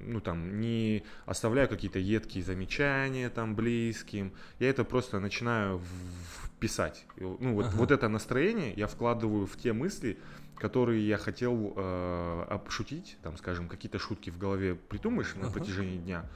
ну там, не оставляю какие-то едкие замечания там близким, я это просто начинаю вписать. И, Ну вот, Ага. вот это настроение я вкладываю в те мысли, которые я хотел э, обшутить, там, скажем, какие-то шутки в голове придумаешь на Ага. протяжении дня,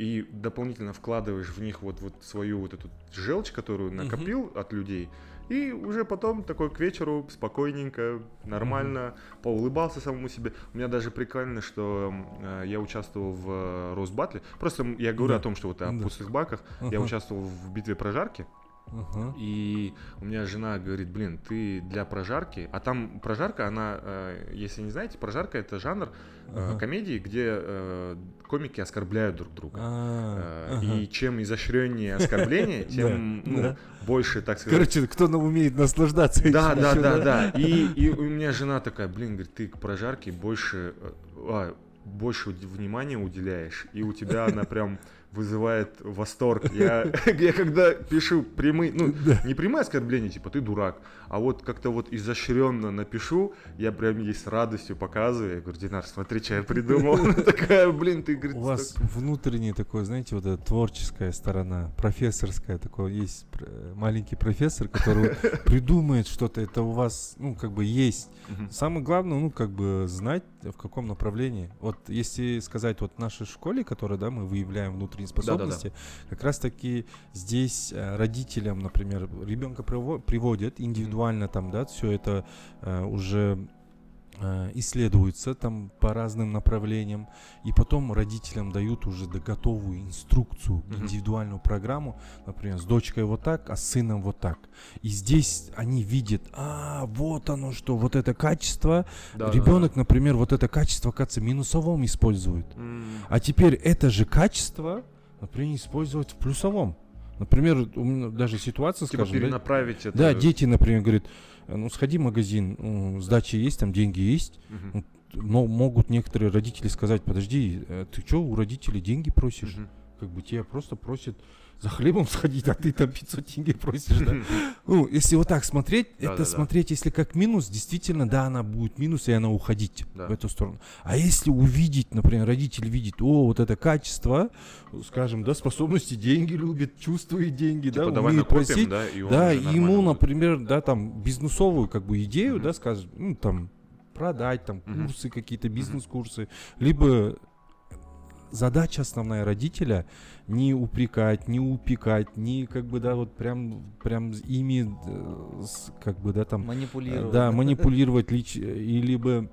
и дополнительно вкладываешь в них вот, вот свою вот эту желчь, которую накопил от людей, и уже потом такой к вечеру спокойненько, нормально, поулыбался самому себе. У меня даже прикольно, что э, я участвовал в э, Росбатле. Просто я говорю Да. о том, что вот о Да. пустых баках. Я Ага. участвовал в битве прожарки. Ага. И у меня жена говорит, блин, ты для прожарки, а там прожарка, она, э, если не знаете, прожарка это жанр Ага. комедии, где э, комики оскорбляют друг друга. Ага. И чем изощреннее оскорбление, *laughs* тем ну, больше, так сказать. Короче, кто умеет наслаждаться этим Да, да, да, да. *laughs* И, у меня жена такая, блин, говорит, ты к прожарке больше, а, больше внимания уделяешь, и у тебя она прям вызывает восторг. Я, *laughs* я когда пишу прямые, ну, Да. не прямые оскорбления, типа ты дурак, а вот как-то вот изощренно напишу, я прям ей с радостью показываю. Я говорю, Динар, смотри, что я придумал. *laughs* Она такая, блин, ты, говорит, У вас внутренний такой, знаете, вот эта творческая сторона, профессорская, такой есть пр- маленький профессор, который *laughs* придумает что-то, это у вас, ну, как бы есть. Самое главное, ну, как бы знать, в каком направлении. Вот если сказать, вот в нашей школе, которая, да, мы выявляем внутренние способности, как раз таки здесь э, родителям, например, ребенка приво- приводят индивидуально там, да, все это э, уже э, исследуется там по разным направлениям, и потом родителям дают уже да, готовую инструкцию, индивидуальную программу, например, с дочкой вот так, а с сыном вот так. И здесь они видят, а, вот оно что, вот это качество, Да, да, ребенок, например, вот это качество, кажется, минусовом использует. да. М, А теперь это же качество, например, использовать в плюсовом. Например, у меня даже ситуация, Типа скажем, да, перенаправить это. да, дети, например, говорят, «Э, ну сходи в магазин, м, сдача есть, там деньги есть, Мгм. но могут некоторые родители сказать, подожди, э, ты что у родителей деньги просишь? Мгм. Как бы тебя просто просят за хлебом сходить, а ты там 500 деньги просишь, да? *laughs* Ну, если вот так смотреть, это смотреть, если как минус, действительно, да, она будет минус, и она уходить в эту сторону. А если увидеть, например, родитель видит, о, вот это качество, скажем, да, способности, деньги любит, чувствует деньги, Типа, да, умеет просить, да, ему, например, да, там, бизнесовую, как бы, идею, да, скажем, ну, там, продать, там, курсы какие-то, бизнес-курсы, либо задача основная родителя не упрекать, не упекать, не как бы да вот прям прям ими э, как бы да там Манипулировать. да манипулировать лич и либо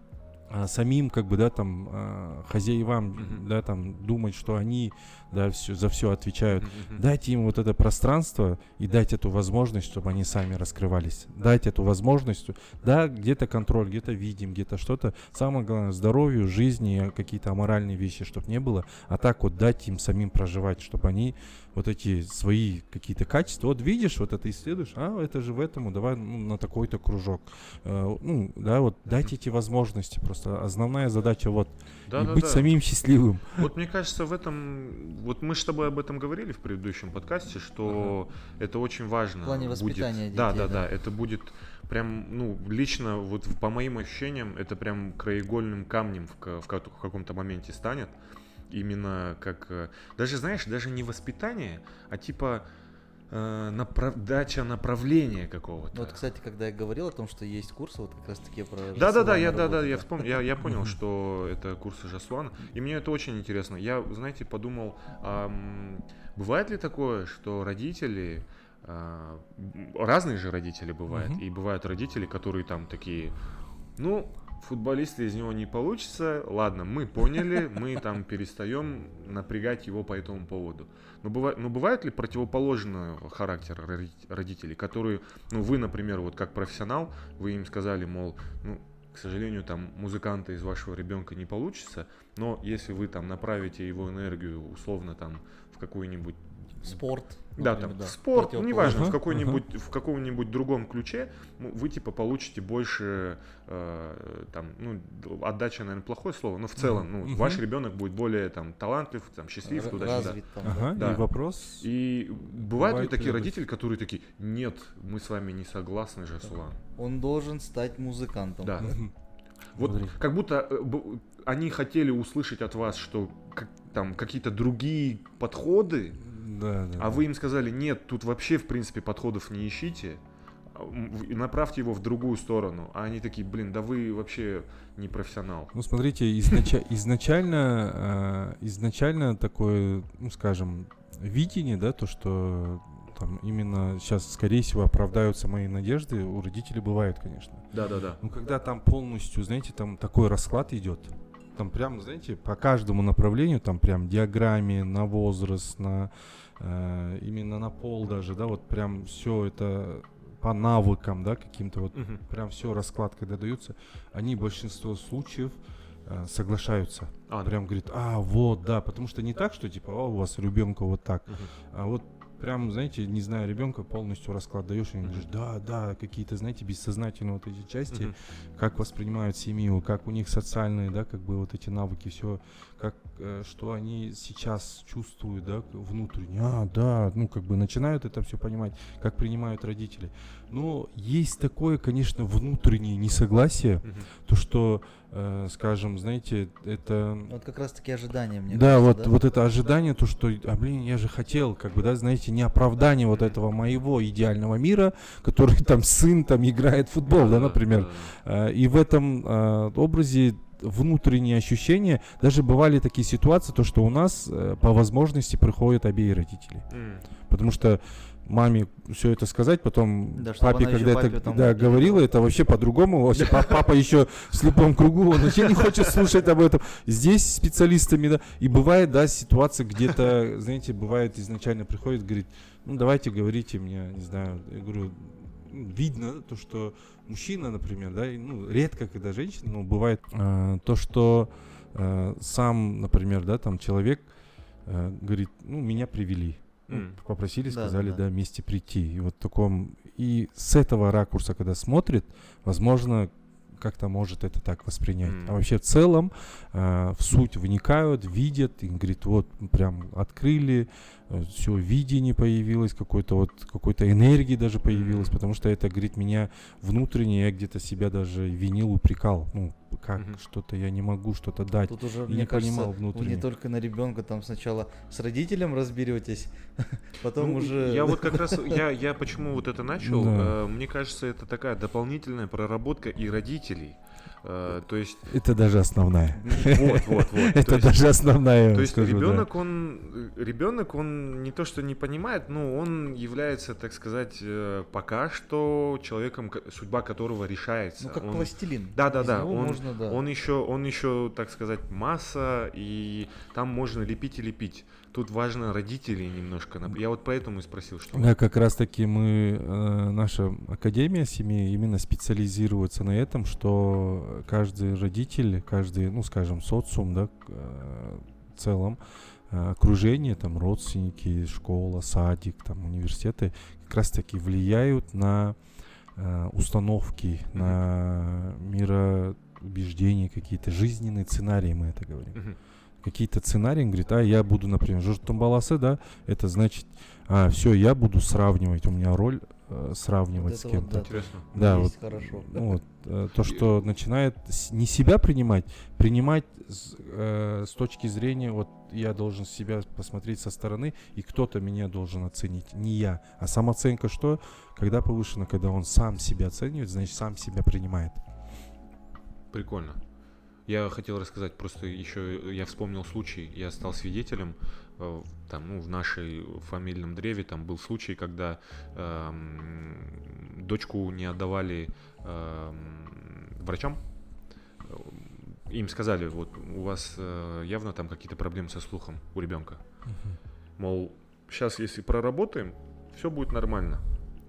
а, самим как бы да там а, хозяевам Мгм. да там думать, что они да все за все отвечают. Мгм. Дайте им вот это пространство и дать эту возможность, чтобы они сами раскрывались. Дать эту возможность. Да, где-то контроль, где-то видим, где-то что-то. Самое главное, здоровью, жизни, какие-то аморальные вещи, чтобы не было. А так вот дать им самим проживать, чтобы они вот эти свои какие-то качества. Вот видишь, вот это исследуешь, а это же в этом, давай ну, на такой-то кружок. Э, ну, да, вот дайте эти возможности. Просто основная задача вот Да, и да, быть да. самим счастливым. Вот мне кажется, в этом, вот мы с тобой об этом говорили в предыдущем подкасте, что это очень важно. В плане будет. воспитания Да, детей, да, да. да, это будет прям, ну, лично, вот по моим ощущениям, это прям краеугольным камнем в, в каком-то моменте станет. именно как... э, Даже, знаешь, даже не воспитание, а типа э, направ- дача направления какого-то. Вот, кстати, когда я говорил о том, что есть курсы, вот как раз таки про Да, да, да, я, да, да, я вспомнил, я, я понял, что это курсы Жаслана, и мне это очень интересно. Я, знаете, подумал, ам, бывает ли такое, что родители, а, разные же родители бывают, и бывают родители, которые там такие, ну, футболиста из него не получится, ладно, мы поняли, мы там перестаем напрягать его по этому поводу. Но, бывает, но бывают ли противоположного характера роди- родителей, которые, ну, вы, например, вот как профессионал, вы им сказали, мол, ну, к сожалению, там музыканта из вашего ребенка не получится, но если вы там направите его энергию условно там в какую-нибудь Спорт. да, например, там в спорт, ну, неважно, в какой-нибудь в каком-нибудь другом ключе, вы типа получите больше э, там, ну, отдача, наверное, плохое слово, но в целом, ну, ваш ребенок будет более там талантлив, там счастлив Р- туда-сюда. развит там, Ага, Да. и вопрос. И бывают ли такие родители, которые такие, нет, мы с вами не согласны, Жасулан. да. Он должен стать музыкантом. Да. Вот Смотри. как будто э, они хотели услышать от вас, что как- там какие-то другие подходы, Да, да. а да. вы им сказали, нет, тут вообще, в принципе, подходов не ищите, а, направьте его в другую сторону. А они такие, блин, да вы вообще не профессионал. Ну, смотрите, изнача- изначально, э, изначально такое, ну, скажем, видение, да, то, что там именно сейчас, скорее всего, оправдаются мои надежды, у родителей бывает, конечно. Да-да-да. Ну, когда там полностью, знаете, там такой расклад идет, там прям, знаете, по каждому направлению, там прям диаграмме на возраст, на э, именно на пол даже, да, вот прям все это по навыкам, да, каким-то вот Мгм. прям все раскладка даются, они большинство случаев э, соглашаются. А, да. Прям говорит, а, вот, да, потому что не так, что типа, а, у вас ребенка вот так, Мгм. а вот прям, знаете, не зная ребенка, полностью расклад даешь, и говоришь, да, да, какие-то, знаете, бессознательные вот эти части, как воспринимают семью, как у них социальные, да, как бы вот эти навыки, все, как, э, что они сейчас чувствуют, да, внутренне, а, да, ну, как бы начинают это все понимать, как принимают родители. Но есть такое, конечно, внутреннее несогласие, то, что, э, скажем, знаете, это... Вот как раз таки ожидания, мне да, кажется, вот, да? вот это ожидание, то, что, а блин, я же хотел, как бы, да, знаете, не оправдание вот этого моего идеального мира, который там сын там играет в футбол, да, например. Э, И в этом э, образе внутренние ощущения, даже бывали такие ситуации, то, что у нас э, по возможности приходят обеи родители. М. Потому что маме все это сказать, потом Да, папе, когда папе это да, говорила, это вообще по-другому. Вообще па- папа еще в слепом кругу, он вообще не хочет слушать об этом. Здесь специалистами, да. И бывает, да, ситуация где-то, знаете, бывает изначально приходит, говорит, ну давайте говорите мне, не знаю, я говорю, видно то, что мужчина, например, да, и, ну, редко, когда женщина, но бывает э, то, что э, сам, например, да, там человек э, говорит, ну, меня привели. Ну, М. попросили, Да, сказали, да. да, вместе прийти. И вот в таком... И с этого ракурса, когда смотрит, возможно, как-то может это так воспринять. М. А вообще в целом э, в суть вникают, видят, и говорит, вот прям открыли, все видение появилось, какой-то вот какой-то энергии даже появилось, потому что это, говорит, меня внутренне, я где-то себя даже винил, упрекал. Ну, как Мгм. что-то я не могу что-то дать. Тут уже, и мне не кажется, понимал вы внутренне. не только на ребенка там сначала с родителем разберетесь, *laughs* потом Ну, уже... Я вот как раз, я, я почему вот это начал, Да. э, мне кажется, это такая дополнительная проработка и родителей. Э, то есть, Это даже основная. вот, вот, вот. *laughs* То Это есть- даже основная. То есть скажу, да. ребенок, он, ребенок, он не то что не понимает, но он является, так сказать, э, пока что человеком, ко- судьба которого решается. Ну, как Он- пластилин. Да, да, Из да. Он, можно, да. он еще, он еще, так сказать, масса, и там можно лепить и лепить. Тут важно родителей немножко. Я вот поэтому и спросил, что. Да, как раз таки мы, э, наша академия семьи именно специализируется на этом, что каждый родитель, каждый, ну, скажем, социум, да, э, в целом, э, окружение, там, родственники, школа, садик, там, университеты, как раз таки влияют на установки, на мироубеждения, какие-то жизненные сценарии, мы это говорим Мгм. Какие-то сценарии, он говорит, а я буду, например, журтумбаласы, да, это значит, а, все, я буду сравнивать, у меня роль э, сравнивать Вот с это вот, кем-то. да, Интересно. Да, есть вот, хорошо. ну вот, э, то, что начинает с- не себя принимать, принимать с, э, с точки зрения, вот я должен себя посмотреть со стороны, и кто-то меня должен оценить, не я. А самооценка что? Когда повышена, когда он сам себя оценивает, значит сам себя принимает. Прикольно. Я хотел рассказать, просто еще я вспомнил случай, я стал свидетелем, э, там, ну, в нашей фамильном древе там был случай, когда эм, дочку не отдавали эм, врачам. Им сказали, вот у вас э, явно там какие-то проблемы со слухом у ребенка. Мол, сейчас если проработаем, все будет нормально.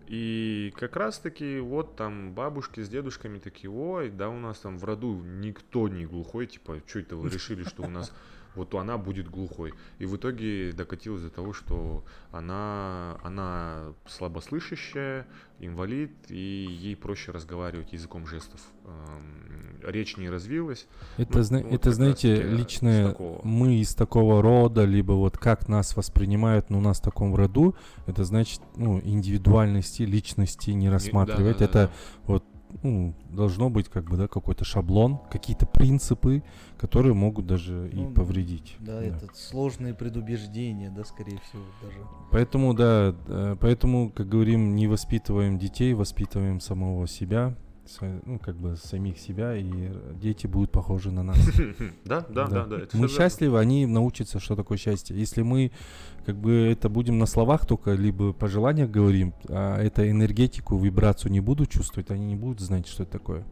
И как раз таки вот там бабушки с дедушками такие, ой, да у нас там в роду никто не глухой, типа, что это вы решили, что у нас *laughs* вот она будет глухой. И в итоге докатилось до того, что она, она слабослышащая, инвалид, и ей проще разговаривать языком жестов. Эм, Речь не развилась. Это, Ну, зна- вот это знаете, э, личное, мы из такого рода, либо вот как нас воспринимают, ну, у нас в таком роду, это значит, ну, индивидуальности, личности не рассматривать. Да-да-да-да. это вот, ну, должно быть как бы, да, какой-то шаблон, какие-то принципы, которые могут даже и Ну, повредить. Да, Да. это сложные предубеждения, да, скорее всего, даже. Поэтому, да, э, поэтому, как говорим, не воспитываем детей, воспитываем самого себя, ну, как бы самих себя, и дети будут похожи на нас. *laughs* Да, да, да, да. Мы счастливы, они научатся, что такое счастье. Если мы как бы это будем на словах только, либо по желаниях говорим, а это энергетику, вибрацию не будут чувствовать, они не будут знать, что это такое.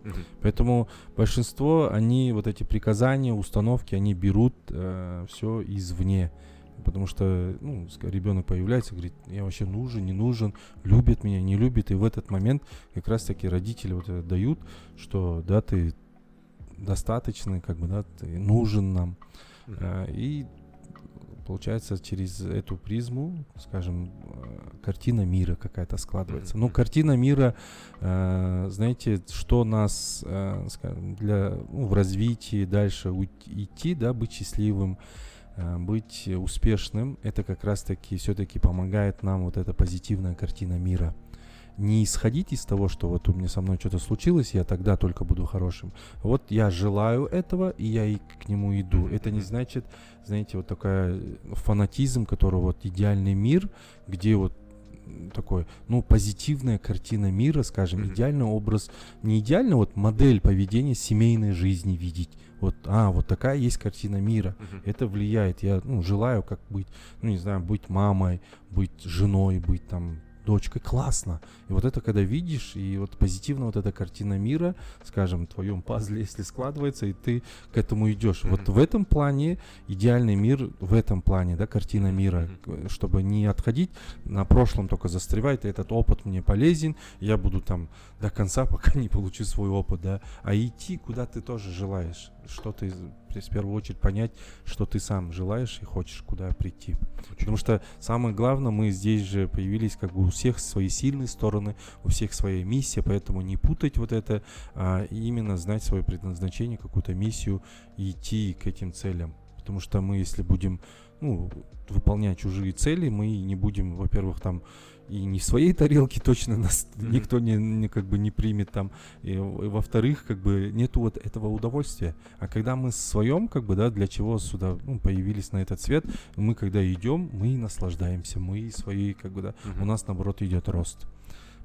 Поэтому большинство, они вот эти приказания, установки, они берут все извне. Потому что ну, ребенок появляется, говорит, я вообще нужен, не нужен, любит меня, не любит. И в этот момент как раз таки родители вот это дают, что да, ты достаточный, как бы, да, ты нужен нам. Э, И получается через эту призму, скажем, э, картина мира какая-то складывается. Мгм, Ну, картина мира, э, знаете, что нас, э, скажем, для ну, в развитии дальше уйти- идти, да, быть счастливым, э, быть успешным, это как раз-таки все-таки помогает нам вот эта позитивная картина мира. Не исходить из того, что вот у меня со мной что-то случилось, я тогда только буду хорошим. Вот я желаю этого, и я и к нему иду. Это не значит, знаете, вот такая э, фанатизм, который вот идеальный мир, где вот такой, ну, позитивная картина мира, скажем, идеальный образ, не идеально вот модель поведения семейной жизни видеть. Вот, а, вот такая есть картина мира. Мгм. Это влияет. Я ну, желаю как быть, ну не знаю, быть мамой, быть женой, быть там дочкой. Классно. И вот это когда видишь, и вот позитивно вот эта картина мира, скажем, в твоем пазле, если складывается, и ты к этому идешь. Вот Мгм. в этом плане идеальный мир, в этом плане, да, картина мира, к- чтобы не отходить, на прошлом только застревать, и этот опыт мне полезен, я буду там до конца, *laughs* пока не получу свой опыт, да, а идти, куда ты тоже желаешь, что ты, в первую очередь, понять, что ты сам желаешь и хочешь, куда прийти. Потому что самое главное, мы здесь же появились как бы у всех свои сильные стороны, у всех своя миссия, поэтому не путать вот это, а именно знать свое предназначение, какую-то миссию и идти к этим целям. Потому что мы, если будем ну, выполнять чужие цели, мы не будем, во-первых, там и не в своей тарелке точно нас Мгм. никто не, не как бы не примет там, и, и во-вторых, как бы нету вот этого удовольствия. А когда мы в своем, как бы, да, для чего сюда ну, появились на этот свет, мы когда идем, мы наслаждаемся, мы своей, как бы, да, Мгм. у нас наоборот идет рост.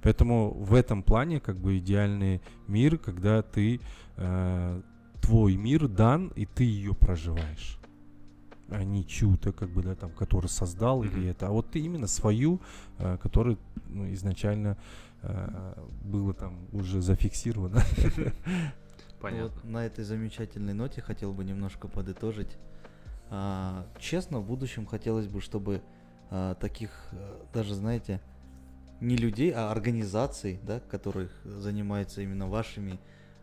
Поэтому в этом плане как бы идеальный мир, когда ты э, твой мир дан и ты ее проживаешь, а не чью-то как бы да там, который создал Мгм. или это, а вот ты именно свою, э, которая ну, изначально э, было там уже зафиксировано. *laughs* Понятно. Вот на этой замечательной ноте хотел бы немножко подытожить. А, честно, в будущем хотелось бы, чтобы а, таких, э, даже знаете, не людей, а организаций, да, которых занимаются именно вашими,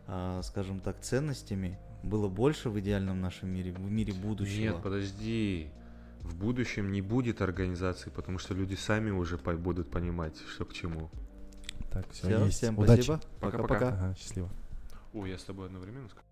а, скажем так, ценностями, было больше в идеальном нашем мире, в мире будущего. Нет, подожди. В будущем не будет организации, потому что люди сами уже по- будут понимать, что к чему. Так, все, Всё, есть. всем Удачи. спасибо. Пока-пока. Ага, счастливо. Ой, я с тобой одновременно сказал.